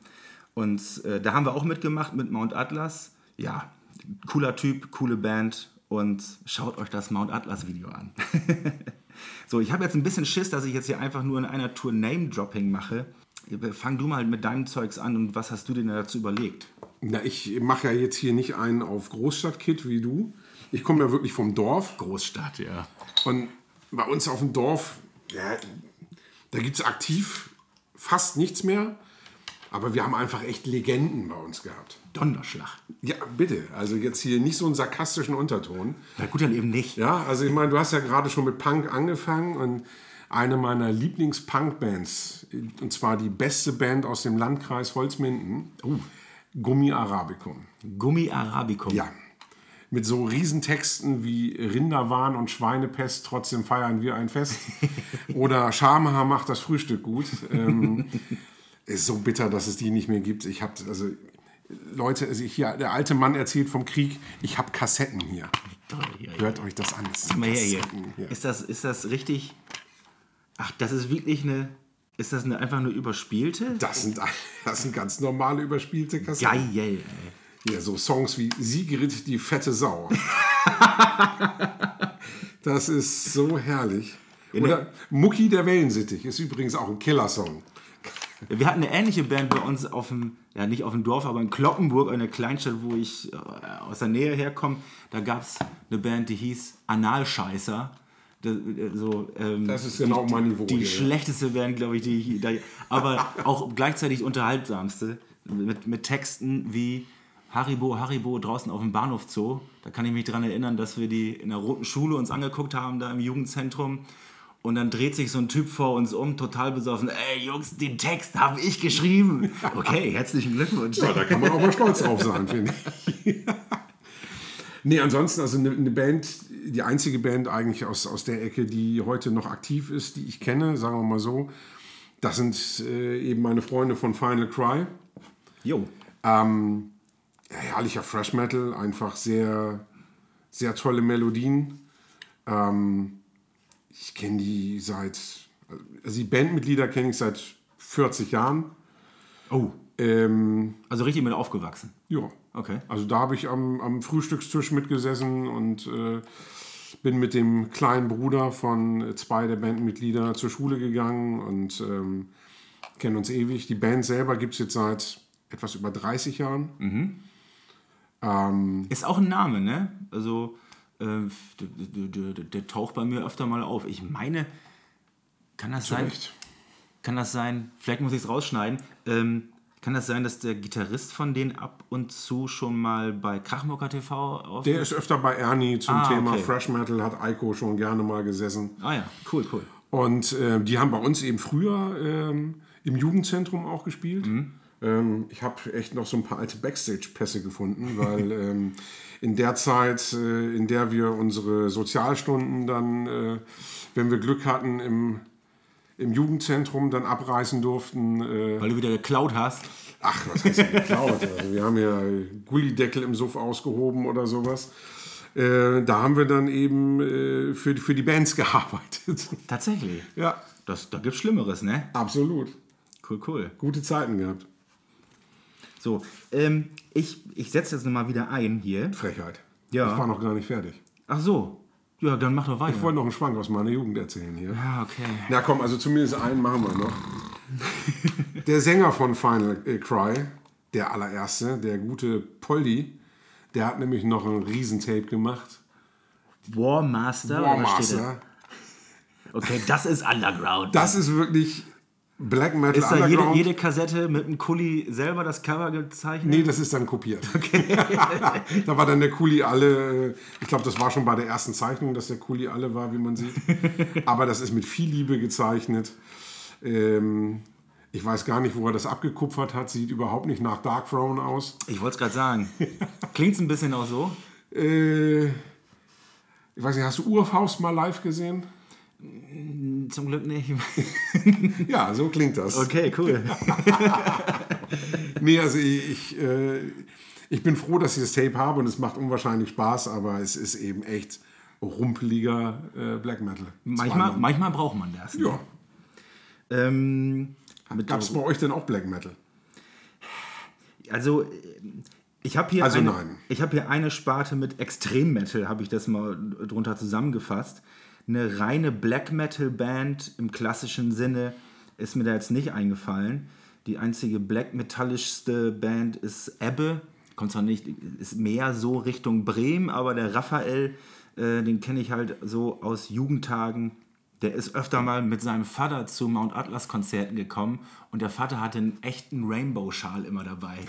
[SPEAKER 2] Und äh, da haben wir auch mitgemacht mit Mount Atlas. Ja, cooler Typ, coole Band und schaut euch das Mount Atlas Video an. so, ich habe jetzt ein bisschen Schiss, dass ich jetzt hier einfach nur in einer Tour Name-Dropping mache. Fang du mal mit deinem Zeugs an und was hast du dir dazu überlegt?
[SPEAKER 1] Na, ich mache ja jetzt hier nicht einen auf Großstadt-Kit wie du. Ich komme ja wirklich vom Dorf.
[SPEAKER 2] Großstadt, ja.
[SPEAKER 1] Und bei uns auf dem Dorf, ja, da gibt es aktiv fast nichts mehr. Aber wir haben einfach echt Legenden bei uns gehabt.
[SPEAKER 2] Donnerschlag.
[SPEAKER 1] Ja, bitte. Also jetzt hier nicht so einen sarkastischen Unterton.
[SPEAKER 2] Na gut, dann eben nicht.
[SPEAKER 1] Ja, also ich meine, du hast ja gerade schon mit Punk angefangen und eine meiner Lieblings-Punk-Bands, und zwar die beste Band aus dem Landkreis Holzminden, Gummi Arabicum.
[SPEAKER 2] Gummi Arabicum.
[SPEAKER 1] Ja. Mit so Riesentexten wie Rinderwahn und Schweinepest, trotzdem feiern wir ein Fest. Oder Schamhaar macht das Frühstück gut. Ähm, ist so bitter, dass es die nicht mehr gibt. Ich habe, also, Leute, also hier, der alte Mann erzählt vom Krieg, ich habe Kassetten hier. Hört euch das an. Das
[SPEAKER 2] Mal her hier. Ist das, ist das richtig? Ach, das ist wirklich eine. Ist das eine, einfach nur überspielte?
[SPEAKER 1] Das sind, das sind ganz normale überspielte Kassetten.
[SPEAKER 2] Geil, ey.
[SPEAKER 1] Ja, so Songs wie Sigrid die fette Sau. das ist so herrlich. Oder Mucki der Wellensittich ist übrigens auch ein Killersong.
[SPEAKER 2] Wir hatten eine ähnliche Band bei uns auf dem, ja nicht auf dem Dorf, aber in Kloppenburg, einer Kleinstadt, wo ich äh, aus der Nähe herkomme. Da gab es eine Band, die hieß Analscheißer. Da- äh, So, ähm,
[SPEAKER 1] Das ist genau
[SPEAKER 2] die,
[SPEAKER 1] mein Niveau
[SPEAKER 2] Die
[SPEAKER 1] hier,
[SPEAKER 2] schlechteste Band, glaube ich, die ich aber auch gleichzeitig unterhaltsamste. Mit, mit Texten wie Haribo, Haribo draußen auf dem Bahnhof Zoo. Da kann ich mich daran erinnern, dass wir die in der Roten Schule uns angeguckt haben, da im Jugendzentrum. Und dann dreht sich so ein Typ vor uns um, total besoffen. Ey, Jungs, den Text habe ich geschrieben. Okay, herzlichen Glückwunsch.
[SPEAKER 1] Ja, da kann man auch mal stolz drauf sein, finde ich. nee, ansonsten, also eine, Band, die einzige Band eigentlich aus, aus der Ecke, die heute noch aktiv ist, die ich kenne, sagen wir mal so, das sind äh, eben meine Freunde von Final Cry.
[SPEAKER 2] Jo.
[SPEAKER 1] Ähm, ja, herrlicher Fresh Metal, einfach sehr, sehr tolle Melodien. Ähm, ich kenne die seit, also die Bandmitglieder kenne ich seit 40 Jahren.
[SPEAKER 2] Oh.
[SPEAKER 1] Ähm,
[SPEAKER 2] Also richtig mit aufgewachsen.
[SPEAKER 1] ja.
[SPEAKER 2] Okay.
[SPEAKER 1] Also da habe ich am, am Frühstückstisch mitgesessen und äh, bin mit dem kleinen Bruder von zwei der Bandmitglieder zur Schule gegangen und ähm, kennen uns ewig. Die Band selber gibt es jetzt seit etwas über 30 Jahren. Ähm,
[SPEAKER 2] Ist auch ein Name, ne? Also, der, der, der, der taucht bei mir öfter mal auf. Ich meine, kann das sein?
[SPEAKER 1] Recht.
[SPEAKER 2] Kann das sein? Vielleicht muss ich es rausschneiden. Ähm, kann das sein, dass der Gitarrist von denen ab und zu schon mal bei Krachmucker TV auf?
[SPEAKER 1] Der ist öfter bei Ernie zum
[SPEAKER 2] Ah,
[SPEAKER 1] Thema
[SPEAKER 2] okay.
[SPEAKER 1] Fresh Metal, hat Eiko schon gerne mal gesessen.
[SPEAKER 2] ah ja, cool, cool.
[SPEAKER 1] Und äh, die haben bei uns eben früher ähm, im Jugendzentrum auch gespielt. Ähm, ich habe echt noch so ein paar alte Backstage-Pässe gefunden, weil ähm, in der Zeit, äh, in der wir unsere Sozialstunden dann, äh, wenn wir Glück hatten, im, im Jugendzentrum dann abreißen durften. Äh,
[SPEAKER 2] Weil du wieder geklaut hast.
[SPEAKER 1] ach, was heißt geklaut? Also wir haben ja Gullideckel im Suff ausgehoben oder sowas. Äh, da haben wir dann eben äh, für, für die Bands gearbeitet.
[SPEAKER 2] Tatsächlich.
[SPEAKER 1] ja,
[SPEAKER 2] Das, da gibt's Schlimmeres, ne?
[SPEAKER 1] absolut.
[SPEAKER 2] Cool, cool.
[SPEAKER 1] Gute Zeiten gehabt.
[SPEAKER 2] So, ähm, ich, ich setze jetzt nochmal wieder ein hier.
[SPEAKER 1] Frechheit.
[SPEAKER 2] Ja.
[SPEAKER 1] Ich war noch gar nicht fertig.
[SPEAKER 2] Ach so. Ja, dann mach doch weiter.
[SPEAKER 1] Ich wollte noch einen Schwank aus meiner Jugend erzählen hier.
[SPEAKER 2] ah, okay.
[SPEAKER 1] Na komm, also zumindest einen machen wir noch. Der Sänger von Final Cry, der allererste, der gute Polly, der hat nämlich noch ein Riesentape gemacht.
[SPEAKER 2] Warmaster?
[SPEAKER 1] Warmaster.
[SPEAKER 2] Okay, das ist Underground.
[SPEAKER 1] Das ist wirklich Black Metal
[SPEAKER 2] ist da jede, jede Kassette mit einem Kuli selber das Cover gezeichnet?
[SPEAKER 1] Nee, das ist dann kopiert. da war dann der Kuli alle, ich glaube, das war schon bei der ersten Zeichnung, dass der Kuli alle war, wie man sieht. Aber das ist mit viel Liebe gezeichnet. Ähm, ich weiß gar nicht, wo er das abgekupfert hat. Sieht überhaupt nicht nach Dark Throne aus.
[SPEAKER 2] Ich wollte es gerade sagen. Klingt ein bisschen auch so?
[SPEAKER 1] Äh, ich weiß nicht, hast du Urfaust mal live gesehen?
[SPEAKER 2] Zum Glück nicht.
[SPEAKER 1] Ja, so klingt das.
[SPEAKER 2] Okay, cool.
[SPEAKER 1] Nee, also ich, ich, äh, ich bin froh, dass ich das Tape habe und es macht unwahrscheinlich Spaß, aber es ist eben echt rumpeliger äh, Black Metal.
[SPEAKER 2] Manchmal, manchmal braucht man das.
[SPEAKER 1] Ja.
[SPEAKER 2] Ähm,
[SPEAKER 1] Gab es bei euch denn auch Black Metal?
[SPEAKER 2] Also, äh, ich habe hier,
[SPEAKER 1] Also
[SPEAKER 2] eine, ich hab hier eine Sparte mit Extremmetal, habe ich das mal drunter zusammengefasst. Eine reine Black Metal Band im klassischen Sinne ist mir da jetzt nicht eingefallen. Die einzige black metallischste Band ist Ebbe. Kommt zwar nicht, ist mehr so Richtung Bremen, aber der Raphael, äh, den kenne ich halt so aus Jugendtagen. Der ist öfter mal mit seinem Vater zu Mount Atlas Konzerten gekommen und der Vater hatte einen echten Rainbow-Schal immer dabei.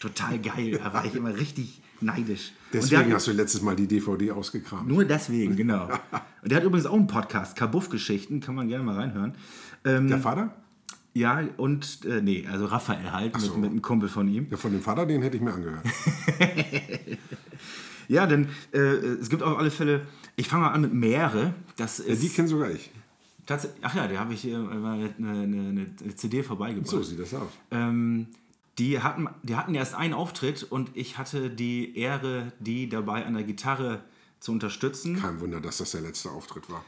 [SPEAKER 2] Total geil. Da war ich immer richtig neidisch.
[SPEAKER 1] Deswegen
[SPEAKER 2] hat,
[SPEAKER 1] hast du letztes Mal die DVD ausgekramt.
[SPEAKER 2] nur deswegen, genau. Und der hat übrigens auch einen Podcast, Kabuff-Geschichten, kann man gerne mal reinhören. Ähm,
[SPEAKER 1] Der Vater?
[SPEAKER 2] ja, und, äh, nee, also Raphael halt,
[SPEAKER 1] so.
[SPEAKER 2] mit, mit einem Kumpel von ihm.
[SPEAKER 1] Ja, von dem Vater, den hätte ich mir angehört.
[SPEAKER 2] Ja, denn äh, es gibt auf alle Fälle, ich fange mal an mit Meere. Das
[SPEAKER 1] Ja,
[SPEAKER 2] ist
[SPEAKER 1] die kenne sogar ich.
[SPEAKER 2] Ach ja, da habe ich hier mal eine, eine, eine CD vorbeigebracht.
[SPEAKER 1] So sieht das aus.
[SPEAKER 2] Ähm, die, hatten, die hatten erst einen Auftritt und ich hatte die Ehre, die dabei an der Gitarre zu unterstützen.
[SPEAKER 1] Kein Wunder, dass das der letzte Auftritt war.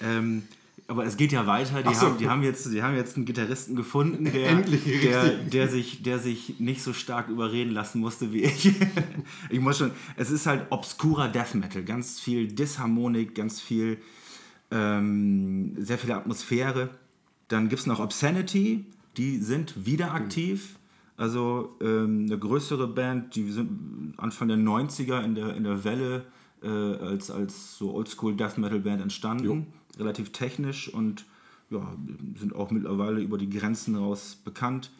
[SPEAKER 2] Ähm, aber es geht ja weiter. Die,
[SPEAKER 1] so.
[SPEAKER 2] haben, die, haben jetzt, die haben jetzt einen Gitarristen gefunden, der,
[SPEAKER 1] Endlich,
[SPEAKER 2] der, der, sich, der sich nicht so stark überreden lassen musste wie ich. ich muss schon, es ist halt obskurer Death Metal. Ganz viel Disharmonik, ganz viel, ähm, sehr viel Atmosphäre. Dann gibt es noch Obscenity, die sind wieder aktiv. Also ähm, eine größere Band, die sind Anfang der 90er in der, in der Welle äh, als, als so Oldschool Death Metal Band entstanden. Relativ technisch und ja, sind auch mittlerweile über die Grenzen raus bekannt.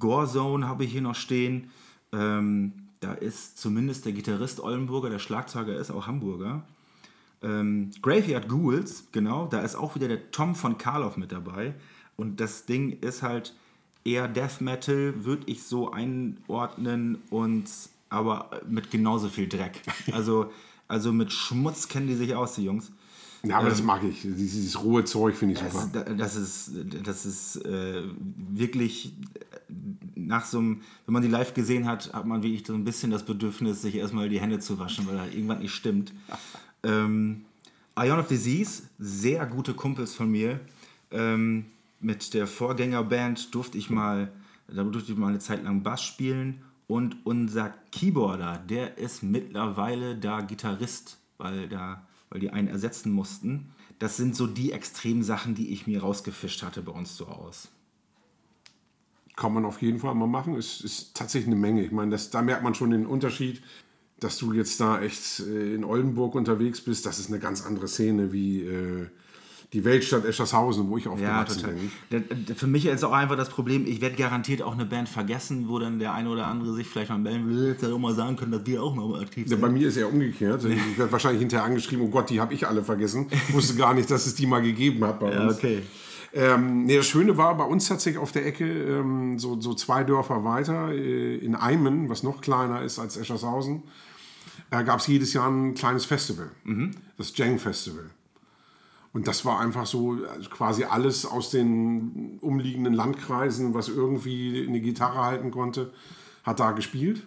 [SPEAKER 2] Gore Zone habe ich hier noch stehen. Ähm, da ist zumindest der Gitarrist Ollenburger, der Schlagzeuger ist auch Hamburger. Ähm, Graveyard Ghouls, genau, da ist auch wieder der Tom von Karloff mit dabei. Und das Ding ist halt eher Death Metal, würde ich so einordnen, und aber mit genauso viel Dreck. Also, also mit Schmutz kennen die sich aus, die Jungs.
[SPEAKER 1] Ja, aber das mag ich. Dieses, dieses rohe Zeug finde ich super.
[SPEAKER 2] Das, das ist, das ist äh, wirklich äh, nach so einem, wenn man die live gesehen hat, hat man wirklich so ein bisschen das Bedürfnis, sich erstmal die Hände zu waschen, weil da irgendwann nicht stimmt. Ähm, Ion of Disease, sehr gute Kumpels von mir. Ähm, mit der Vorgängerband durfte ich mal, da durfte ich mal eine Zeit lang Bass spielen und unser Keyboarder, der ist mittlerweile da Gitarrist, weil da, weil die einen ersetzen mussten. Das sind so die extremen Sachen, die ich mir rausgefischt hatte bei uns so aus.
[SPEAKER 1] Kann man auf jeden Fall mal machen. Es ist tatsächlich eine Menge. Ich meine, das, da merkt man schon den Unterschied, dass du jetzt da echt äh, in Oldenburg unterwegs bist. Das ist eine ganz andere Szene wie äh, die Weltstadt Eschershausen, wo ich
[SPEAKER 2] Ja,
[SPEAKER 1] aufgewachsen
[SPEAKER 2] total.
[SPEAKER 1] bin.
[SPEAKER 2] Für mich ist auch einfach das Problem, ich werde garantiert auch eine Band vergessen, wo dann der eine oder andere sich vielleicht mal melden will, ja auch mal sagen können, dass wir auch noch mal aktiv
[SPEAKER 1] Ja,
[SPEAKER 2] sind.
[SPEAKER 1] bei mir ist eher umgekehrt. Ich werde wahrscheinlich hinterher angeschrieben, oh Gott, die habe ich alle vergessen. Ich wusste gar nicht, dass es die mal gegeben hat bei
[SPEAKER 2] Ja,
[SPEAKER 1] uns.
[SPEAKER 2] okay.
[SPEAKER 1] Ähm, nee, das Schöne war bei uns tatsächlich auf der Ecke, ähm, so, so zwei Dörfer weiter, äh, in Eimen, was noch kleiner ist als Eschershausen, äh, gab es jedes Jahr ein kleines Festival, das Jang Festival. Und das war einfach so also quasi alles aus den umliegenden Landkreisen, was irgendwie eine Gitarre halten konnte, hat da gespielt.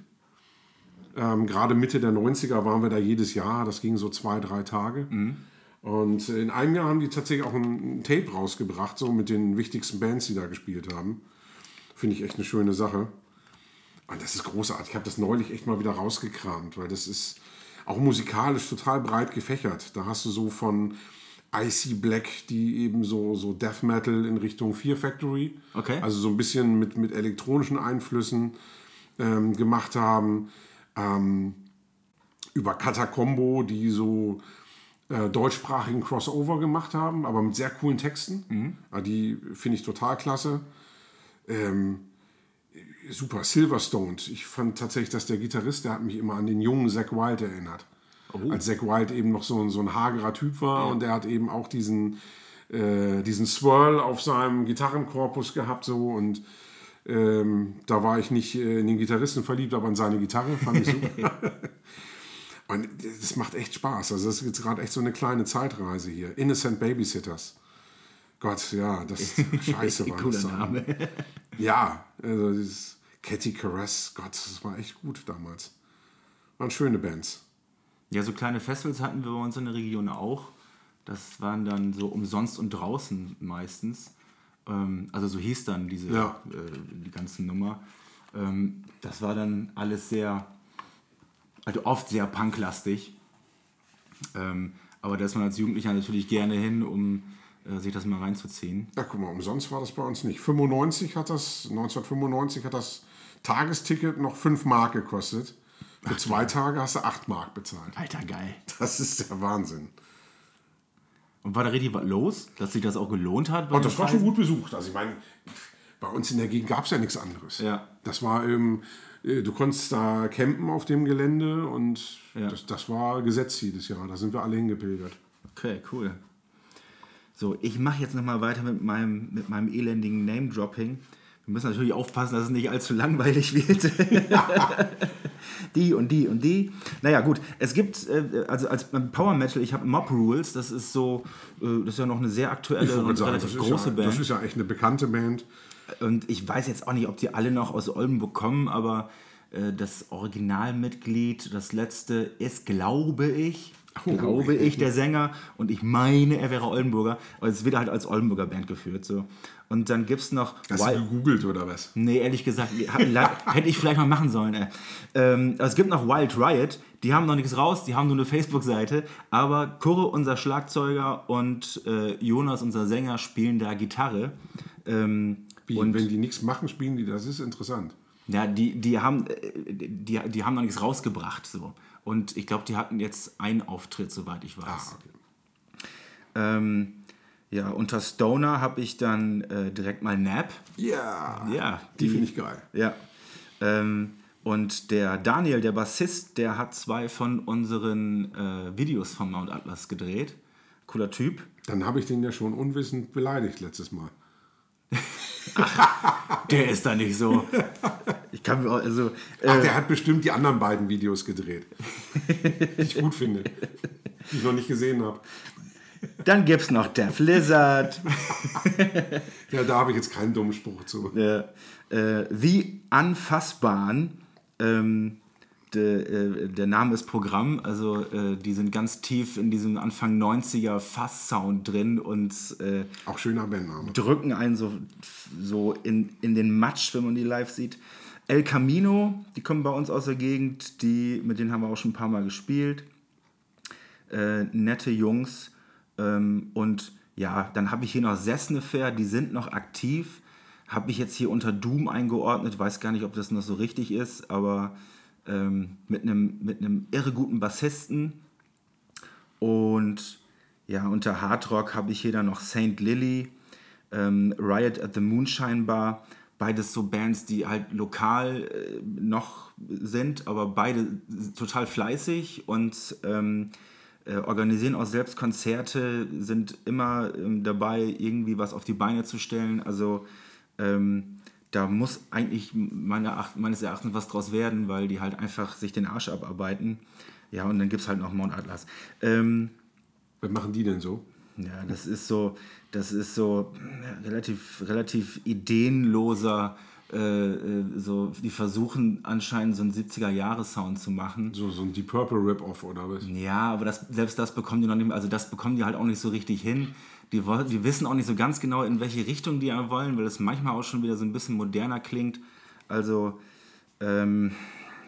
[SPEAKER 1] Ähm, Gerade Mitte der 90er waren wir da jedes Jahr, das ging so zwei, drei Tage. Und in einem Jahr haben die tatsächlich auch ein, ein Tape rausgebracht, so mit den wichtigsten Bands, die da gespielt haben. Finde ich echt eine schöne Sache. Und das ist großartig. Ich habe das neulich echt mal wieder rausgekramt, weil das ist auch musikalisch total breit gefächert. Da hast du so von Icy Black, die eben so, so Death Metal in Richtung Fear Factory,
[SPEAKER 2] Okay.
[SPEAKER 1] also so ein bisschen mit, mit elektronischen Einflüssen ähm, gemacht haben, ähm, über Catacombo, die so äh, deutschsprachigen Crossover gemacht haben, aber mit sehr coolen Texten. Ja, die finde ich total klasse. Ähm, super, Silverstone. Ich fand tatsächlich, dass der Gitarrist, der hat mich immer an den jungen Zack Wild erinnert. Als Zack Wild eben noch so, ein- so ein hagerer Typ war und der hat eben auch diesen, äh, diesen Swirl auf seinem Gitarrenkorpus gehabt so und ähm, da war ich nicht äh, in den Gitarristen verliebt, aber in seine Gitarre, fand ich super. Und das macht echt Spaß. Also das ist jetzt gerade echt so eine kleine Zeitreise hier. Innocent Babysitters. Gott, ja, das scheiße war das.
[SPEAKER 2] Name.
[SPEAKER 1] Ja, also dieses Catty Caress, Gott, das war echt gut damals. Waren schöne Bands.
[SPEAKER 2] Ja, so kleine Festivals hatten wir bei uns in der Region auch. Das waren dann so umsonst und draußen meistens. Ähm, also so hieß dann diese
[SPEAKER 1] Ja.
[SPEAKER 2] äh, die ganze Nummer. Ähm, das war dann alles sehr, also oft sehr punklastig. Ähm, aber da ist man als Jugendlicher natürlich gerne hin, um äh, sich das mal reinzuziehen.
[SPEAKER 1] Ja, guck mal, umsonst war das bei uns nicht. 95 hat das, 1995 hat das Tagesticket noch 5 Mark gekostet. Für zwei Tage hast du 8 Mark bezahlt.
[SPEAKER 2] Alter, geil.
[SPEAKER 1] Das ist der Wahnsinn.
[SPEAKER 2] Und war da richtig was los, dass sich das auch gelohnt hat? den
[SPEAKER 1] das war schon gut besucht. Also ich meine, bei uns in der Gegend gab es ja nichts anderes.
[SPEAKER 2] Ja.
[SPEAKER 1] Das war eben, äh, du konntest da campen auf dem Gelände und
[SPEAKER 2] Ja.
[SPEAKER 1] das, das war Gesetz jedes Jahr. Da sind wir alle hingepilgert.
[SPEAKER 2] Okay, cool. So, ich mache jetzt nochmal weiter mit meinem, mit meinem elendigen Name-Dropping. Wir müssen natürlich aufpassen, dass es nicht allzu langweilig wird. die und die und die. Naja, gut. Es gibt, äh, also als Power Metal, ich habe Mob Rules, das ist so, äh, das ist ja noch eine sehr aktuelle und
[SPEAKER 1] sagen,
[SPEAKER 2] relativ große
[SPEAKER 1] ja,
[SPEAKER 2] Band.
[SPEAKER 1] Das ist ja echt eine bekannte Band.
[SPEAKER 2] Und ich weiß jetzt auch nicht, ob die alle noch aus Oldenburg kommen, aber äh, das Originalmitglied, das letzte ist, glaube ich,
[SPEAKER 1] Oh.
[SPEAKER 2] glaube ich, der Sänger. Und ich meine, er wäre Oldenburger. Aber es wird halt als Oldenburger Band geführt. So. Und dann gibt es noch.
[SPEAKER 1] Hast du
[SPEAKER 2] Wild-
[SPEAKER 1] gegoogelt oder was?
[SPEAKER 2] Nee, ehrlich gesagt, hätte ich vielleicht mal machen sollen. Ey. Ähm, aber es gibt noch Wild Riot, die haben noch nichts raus, die haben nur eine Facebook-Seite, aber Kurre, unser Schlagzeuger und äh, Jonas, unser Sänger, spielen da Gitarre. Ähm,
[SPEAKER 1] Wie,
[SPEAKER 2] und
[SPEAKER 1] wenn die nichts machen, spielen die, das ist interessant.
[SPEAKER 2] ja, die, die, haben, äh, die, die haben noch nichts rausgebracht. So. Und ich glaube, die hatten jetzt einen Auftritt, soweit ich weiß.
[SPEAKER 1] Ah, okay.
[SPEAKER 2] ähm, ja, unter Stoner habe ich dann äh, direkt mal Nap.
[SPEAKER 1] Ja,
[SPEAKER 2] Ja,
[SPEAKER 1] die finde ich geil.
[SPEAKER 2] Ja. Ähm, und der Daniel, der Bassist, der hat zwei von unseren äh, Videos von Mount Atlas gedreht. Cooler Typ.
[SPEAKER 1] Dann habe ich den ja schon unwissend beleidigt letztes Mal.
[SPEAKER 2] Der ist da nicht so. Ich kann mir auch, also.
[SPEAKER 1] Ach,
[SPEAKER 2] Äh,
[SPEAKER 1] der hat bestimmt die anderen beiden Videos gedreht. die ich gut finde. Die ich noch nicht gesehen habe.
[SPEAKER 2] Dann gibt's noch Def Lizard.
[SPEAKER 1] Ja, da habe ich jetzt keinen dummen Spruch zu.
[SPEAKER 2] äh, äh, The Unfassbaren. Ähm, de, äh, der Name ist Programm, also äh, die sind ganz tief in diesem Anfang 90er Fass-Sound drin und äh,
[SPEAKER 1] Auch schöner Bandname.
[SPEAKER 2] drücken einen so, so in, in den Matsch, wenn man die live sieht. El Camino, die kommen bei uns aus der Gegend, die, mit denen haben wir auch schon ein paar Mal gespielt. Äh, nette Jungs. Ähm, und ja, dann habe ich hier noch Sessnefair, die sind noch aktiv. Habe ich jetzt hier unter Doom eingeordnet, weiß gar nicht, ob das noch so richtig ist, aber ähm, mit einem mit irre guten Bassisten. Und ja, unter Hardrock habe ich hier dann noch Saint Lily, ähm, Riot at the Moonshine Bar. Beides so Bands, die halt lokal äh, noch sind, aber beide total fleißig und ähm, äh, organisieren auch selbst Konzerte, sind immer ähm, dabei, irgendwie was auf die Beine zu stellen. Also ähm, da muss eigentlich meiner Acht- meines Erachtens was draus werden, weil die halt einfach sich den Arsch abarbeiten. Ja, und dann gibt es halt noch Mount Atlas. Ähm,
[SPEAKER 1] Was machen die denn so?
[SPEAKER 2] ja, das ist so, das ist so relativ, relativ ideenloser. Äh, äh, so, die versuchen anscheinend so einen 70er-Jahre-Sound zu machen.
[SPEAKER 1] So, so ein Deep Purple Rip-Off oder was?
[SPEAKER 2] Ja, aber das, selbst das bekommen die noch nicht mehr, also das bekommen die halt auch nicht so richtig hin. Die, die wissen auch nicht so ganz genau, in welche Richtung die wollen, weil es manchmal auch schon wieder so ein bisschen moderner klingt. Also, ähm,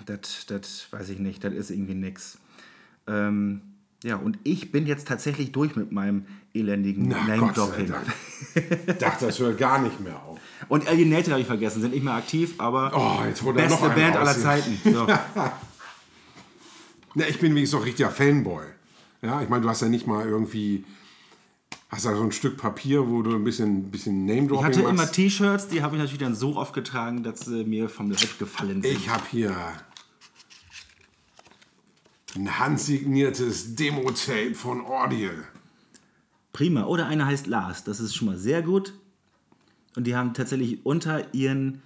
[SPEAKER 2] das das weiß ich nicht, das ist irgendwie nix. Ähm, ja, und ich bin jetzt tatsächlich durch mit meinem elendigen Name-Dropping.
[SPEAKER 1] Dachte, das hört gar nicht mehr auf.
[SPEAKER 2] Und Alienated habe ich vergessen, sind nicht mehr aktiv, aber
[SPEAKER 1] Oh, jetzt er
[SPEAKER 2] beste Band aller. Zeiten. So.
[SPEAKER 1] Na, ich bin wenigstens auch richtiger Fanboy. Ja, ich meine, du hast ja nicht mal irgendwie. Hast ja so ein Stück Papier, wo du ein bisschen, bisschen Name-Dropping
[SPEAKER 2] Ich hatte immer
[SPEAKER 1] machst.
[SPEAKER 2] T-Shirts, die habe ich natürlich dann so oft getragen, dass sie mir vom Leib gefallen sind.
[SPEAKER 1] Ich habe hier ein handsigniertes Demo-Tape von Audial.
[SPEAKER 2] Prima. Oder einer heißt Lars. Das ist schon mal sehr gut. Und die haben tatsächlich unter ihren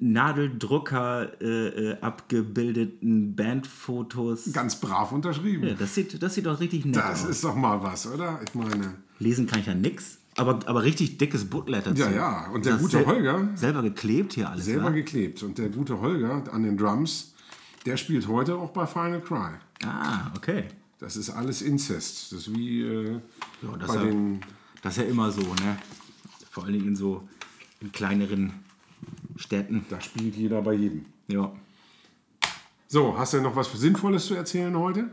[SPEAKER 2] Nadeldrucker äh, äh, abgebildeten Bandfotos.
[SPEAKER 1] Ganz brav unterschrieben.
[SPEAKER 2] Ja, das, sieht, das sieht doch richtig nett
[SPEAKER 1] Das
[SPEAKER 2] aus.
[SPEAKER 1] ist doch mal was, oder? Ich meine.
[SPEAKER 2] Lesen kann ich ja nix. Aber, aber richtig dickes Booklet dazu.
[SPEAKER 1] Ja, ja. Und der
[SPEAKER 2] Das
[SPEAKER 1] gute
[SPEAKER 2] sel-
[SPEAKER 1] Holger,
[SPEAKER 2] Selber geklebt hier alles.
[SPEAKER 1] selber
[SPEAKER 2] wa?
[SPEAKER 1] geklebt. Und der gute Holger an den Drums, der spielt heute auch bei Final Cry.
[SPEAKER 2] Ah, okay.
[SPEAKER 1] Das ist alles Inzest. Das ist wie äh,
[SPEAKER 2] Ja, das,
[SPEAKER 1] bei
[SPEAKER 2] ja,
[SPEAKER 1] den.
[SPEAKER 2] das ist ja immer so, ne? Vor allen Dingen in so in kleineren Städten.
[SPEAKER 1] Da spielt jeder bei jedem.
[SPEAKER 2] Ja.
[SPEAKER 1] So, hast du noch was Sinnvolles zu erzählen heute?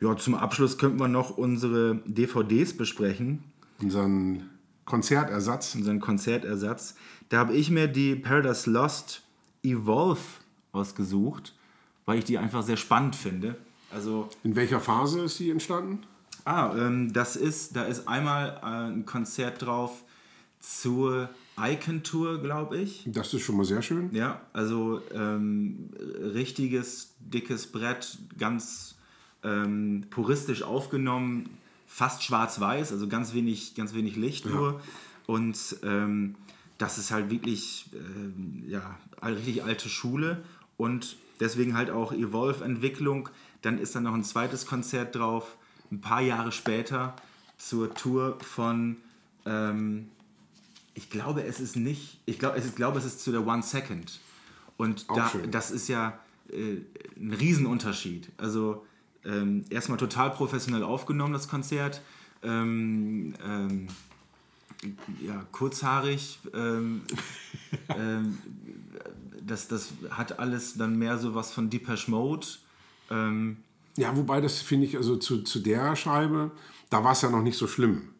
[SPEAKER 2] Ja, zum Abschluss könnten wir noch unsere DVDs besprechen,
[SPEAKER 1] Unseren Konzertersatz.
[SPEAKER 2] unseren Konzertersatz. Da habe ich mir die Paradise Lost Evolve ausgesucht, weil ich die einfach sehr spannend finde. Also
[SPEAKER 1] In welcher Phase ist die entstanden?
[SPEAKER 2] Ah, ähm, das ist, da ist einmal äh, ein Konzert drauf zur Icon Tour, glaube ich.
[SPEAKER 1] Das ist schon mal sehr schön.
[SPEAKER 2] Ja, also ähm, richtiges, dickes Brett, ganz ähm, puristisch aufgenommen, fast schwarz-weiß, also ganz wenig, ganz wenig Licht nur. Und ähm, das ist halt wirklich ähm, ja, richtig alte Schule und deswegen halt auch Evolve-Entwicklung. Dann ist dann noch ein zweites Konzert drauf, ein paar Jahre später zur Tour von ähm, ich glaube, es ist nicht, ich glaube, es ist, glaube, es ist zu der One Second. Und da, das ist ja äh, ein Riesenunterschied. Also ähm, erstmal total professionell aufgenommen, das Konzert. Ähm, ähm, ja, kurzhaarig. Ähm, ähm, das, das hat alles dann mehr so was von Depeche Mode. Ähm,
[SPEAKER 1] Ja, wobei das finde ich, also zu, zu der Scheibe, da war es ja noch nicht so schlimm.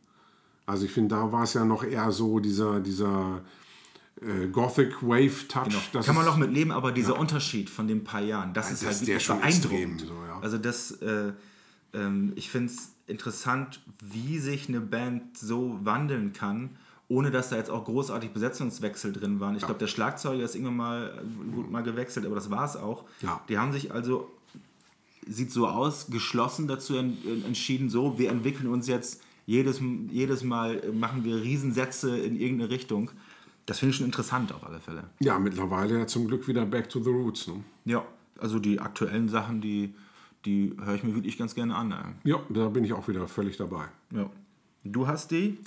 [SPEAKER 1] Also ich finde, da war es ja noch eher so dieser, dieser äh, Gothic Wave Touch.
[SPEAKER 2] Genau.
[SPEAKER 1] Das
[SPEAKER 2] Kann man noch mit leben, aber dieser Unterschied von den paar Jahren, das ist
[SPEAKER 1] das
[SPEAKER 2] halt
[SPEAKER 1] ist der schon
[SPEAKER 2] beeindruckend.
[SPEAKER 1] extrem, so, ja.
[SPEAKER 2] Also das, äh, ähm, ich finde es interessant, wie sich eine Band so wandeln kann, ohne dass da jetzt auch großartig Besetzungswechsel drin waren. Ich glaube, der Schlagzeuger ist irgendwann mal, gut mal gewechselt, aber das war es auch.
[SPEAKER 1] Ja.
[SPEAKER 2] Die haben sich also, sieht so aus, geschlossen dazu en entschieden, so, wir entwickeln uns jetzt jedes, jedes Mal, äh, machen wir Riesensätze in irgendeine Richtung. Das finde ich schon interessant auf alle Fälle.
[SPEAKER 1] Ja, mittlerweile ja zum Glück wieder Back to the Roots. Ne?
[SPEAKER 2] Ja, also die aktuellen Sachen, die, die höre ich mir wirklich ganz gerne an.
[SPEAKER 1] Ja, da bin ich auch wieder völlig dabei.
[SPEAKER 2] Ja. Du hast die?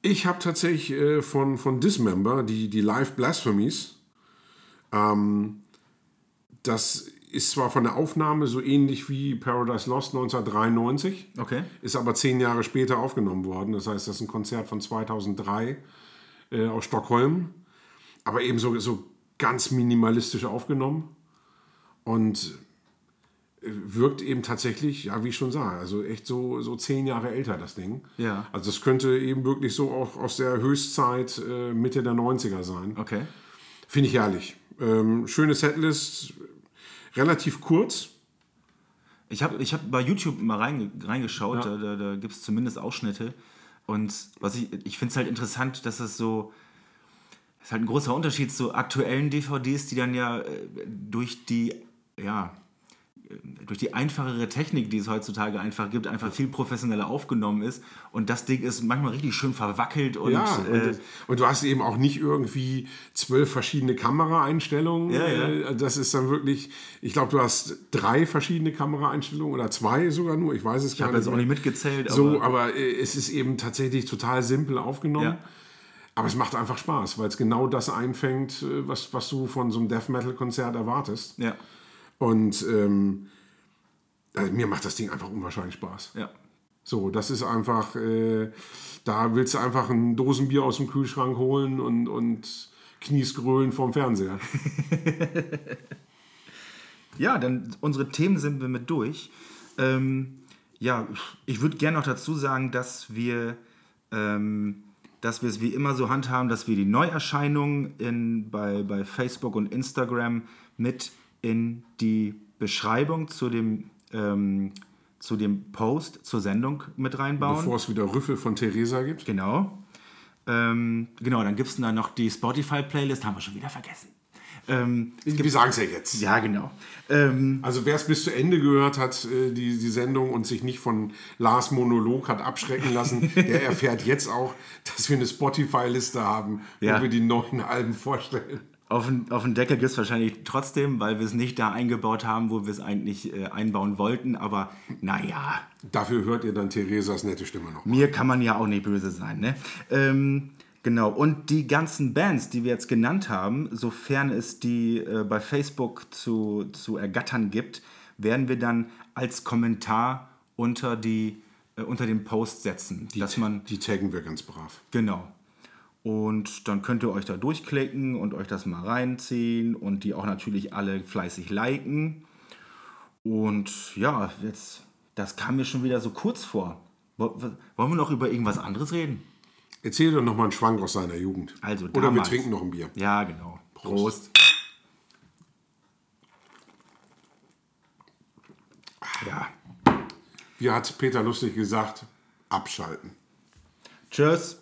[SPEAKER 1] Ich habe tatsächlich äh, von, von Dismember die, die Live Blasphemies. Ähm, das ist zwar von der Aufnahme so ähnlich wie Paradise Lost 1993,
[SPEAKER 2] Okay.
[SPEAKER 1] ist aber zehn Jahre später aufgenommen worden. Das heißt, das ist ein Konzert von 2003 äh, aus Stockholm, aber eben so, so ganz minimalistisch aufgenommen und wirkt eben tatsächlich, ja, wie ich schon sage, also echt so, so zehn Jahre älter, das Ding.
[SPEAKER 2] Ja.
[SPEAKER 1] Also es könnte eben wirklich so auch aus der Höchstzeit äh, Mitte der 90er sein.
[SPEAKER 2] Okay.
[SPEAKER 1] Finde ich herrlich. Ähm, schöne Setlist, relativ kurz.
[SPEAKER 2] Ich habe ich hab bei YouTube mal reinge reingeschaut, da, da, da gibt es zumindest Ausschnitte. Und was ich, ich finde es halt interessant, dass das so. Das ist halt ein großer Unterschied zu aktuellen DVDs, die dann ja äh, durch die, ja, durch die einfachere Technik, die es heutzutage einfach gibt, einfach viel professioneller aufgenommen ist. Und das Ding ist manchmal richtig schön verwackelt und,
[SPEAKER 1] Ja,
[SPEAKER 2] äh,
[SPEAKER 1] und, und du hast eben auch nicht irgendwie zwölf verschiedene Kameraeinstellungen.
[SPEAKER 2] Ja, ja.
[SPEAKER 1] Äh, Das ist dann wirklich, ich glaube, du hast drei verschiedene Kameraeinstellungen oder zwei sogar nur. Ich weiß es
[SPEAKER 2] ich
[SPEAKER 1] gar
[SPEAKER 2] habe
[SPEAKER 1] nicht.
[SPEAKER 2] jetzt auch
[SPEAKER 1] mehr.
[SPEAKER 2] nicht mitgezählt,
[SPEAKER 1] So,
[SPEAKER 2] aber
[SPEAKER 1] aber äh, es ist eben tatsächlich total simpel aufgenommen.
[SPEAKER 2] Ja.
[SPEAKER 1] Aber es macht einfach Spaß, weil es genau das einfängt, äh, was, was du von so einem Death Metal-Konzert erwartest.
[SPEAKER 2] ja,
[SPEAKER 1] Und ähm, also mir macht das Ding einfach unwahrscheinlich Spaß.
[SPEAKER 2] ja.
[SPEAKER 1] So, das ist einfach, äh, da willst du einfach ein Dosenbier aus dem Kühlschrank holen und, und kniest grölen vorm Fernseher.
[SPEAKER 2] Ja, dann unsere Themen sind wir mit durch. Ähm, ja, ich würde gerne noch dazu sagen, dass wir, ähm, dass wir es wie immer so handhaben, dass wir die Neuerscheinungen in, bei, bei Facebook und Instagram mit in die Beschreibung zu dem, ähm, zu dem Post zur Sendung mit reinbauen.
[SPEAKER 1] Bevor es wieder Rüffel von Theresa gibt.
[SPEAKER 2] Genau. Ähm, genau, dann gibt es dann noch die Spotify-Playlist, haben wir schon wieder vergessen. Ähm,
[SPEAKER 1] Wir sagen es ja jetzt.
[SPEAKER 2] ja, genau. Ähm,
[SPEAKER 1] Also wer es bis zu Ende gehört hat, äh, die, die Sendung und sich nicht von Lars Monolog hat abschrecken lassen, der erfährt jetzt auch, dass wir eine Spotify-Liste haben,
[SPEAKER 2] Ja.
[SPEAKER 1] wo wir die neuen Alben vorstellen.
[SPEAKER 2] Auf den, auf den Deckel gibt es wahrscheinlich trotzdem, weil wir es nicht da eingebaut haben, wo wir es eigentlich äh, einbauen wollten. Aber naja,
[SPEAKER 1] Dafür hört ihr dann Theresas nette Stimme noch.
[SPEAKER 2] mir kann man ja auch nicht böse sein. Ne? Ähm, genau, und die ganzen Bands, die wir jetzt genannt haben, sofern es die äh, bei Facebook zu, zu ergattern gibt, werden wir dann als Kommentar unter, die, äh, unter den Post setzen. dass man
[SPEAKER 1] Die taggen wir ganz brav.
[SPEAKER 2] Genau. Und dann könnt ihr euch da durchklicken und euch das mal reinziehen und die auch natürlich alle fleißig liken. Und ja, jetzt, das kam mir schon wieder so kurz vor. Wo- wo- Wollen wir noch über irgendwas anderes reden?
[SPEAKER 1] Erzähl doch noch mal einen Schwank aus seiner Jugend.
[SPEAKER 2] Also
[SPEAKER 1] Oder wir
[SPEAKER 2] damals.
[SPEAKER 1] trinken noch ein Bier.
[SPEAKER 2] Ja, genau.
[SPEAKER 1] Prost.
[SPEAKER 2] Prost. Ja.
[SPEAKER 1] wie hat Peter lustig gesagt, abschalten.
[SPEAKER 2] Tschüss.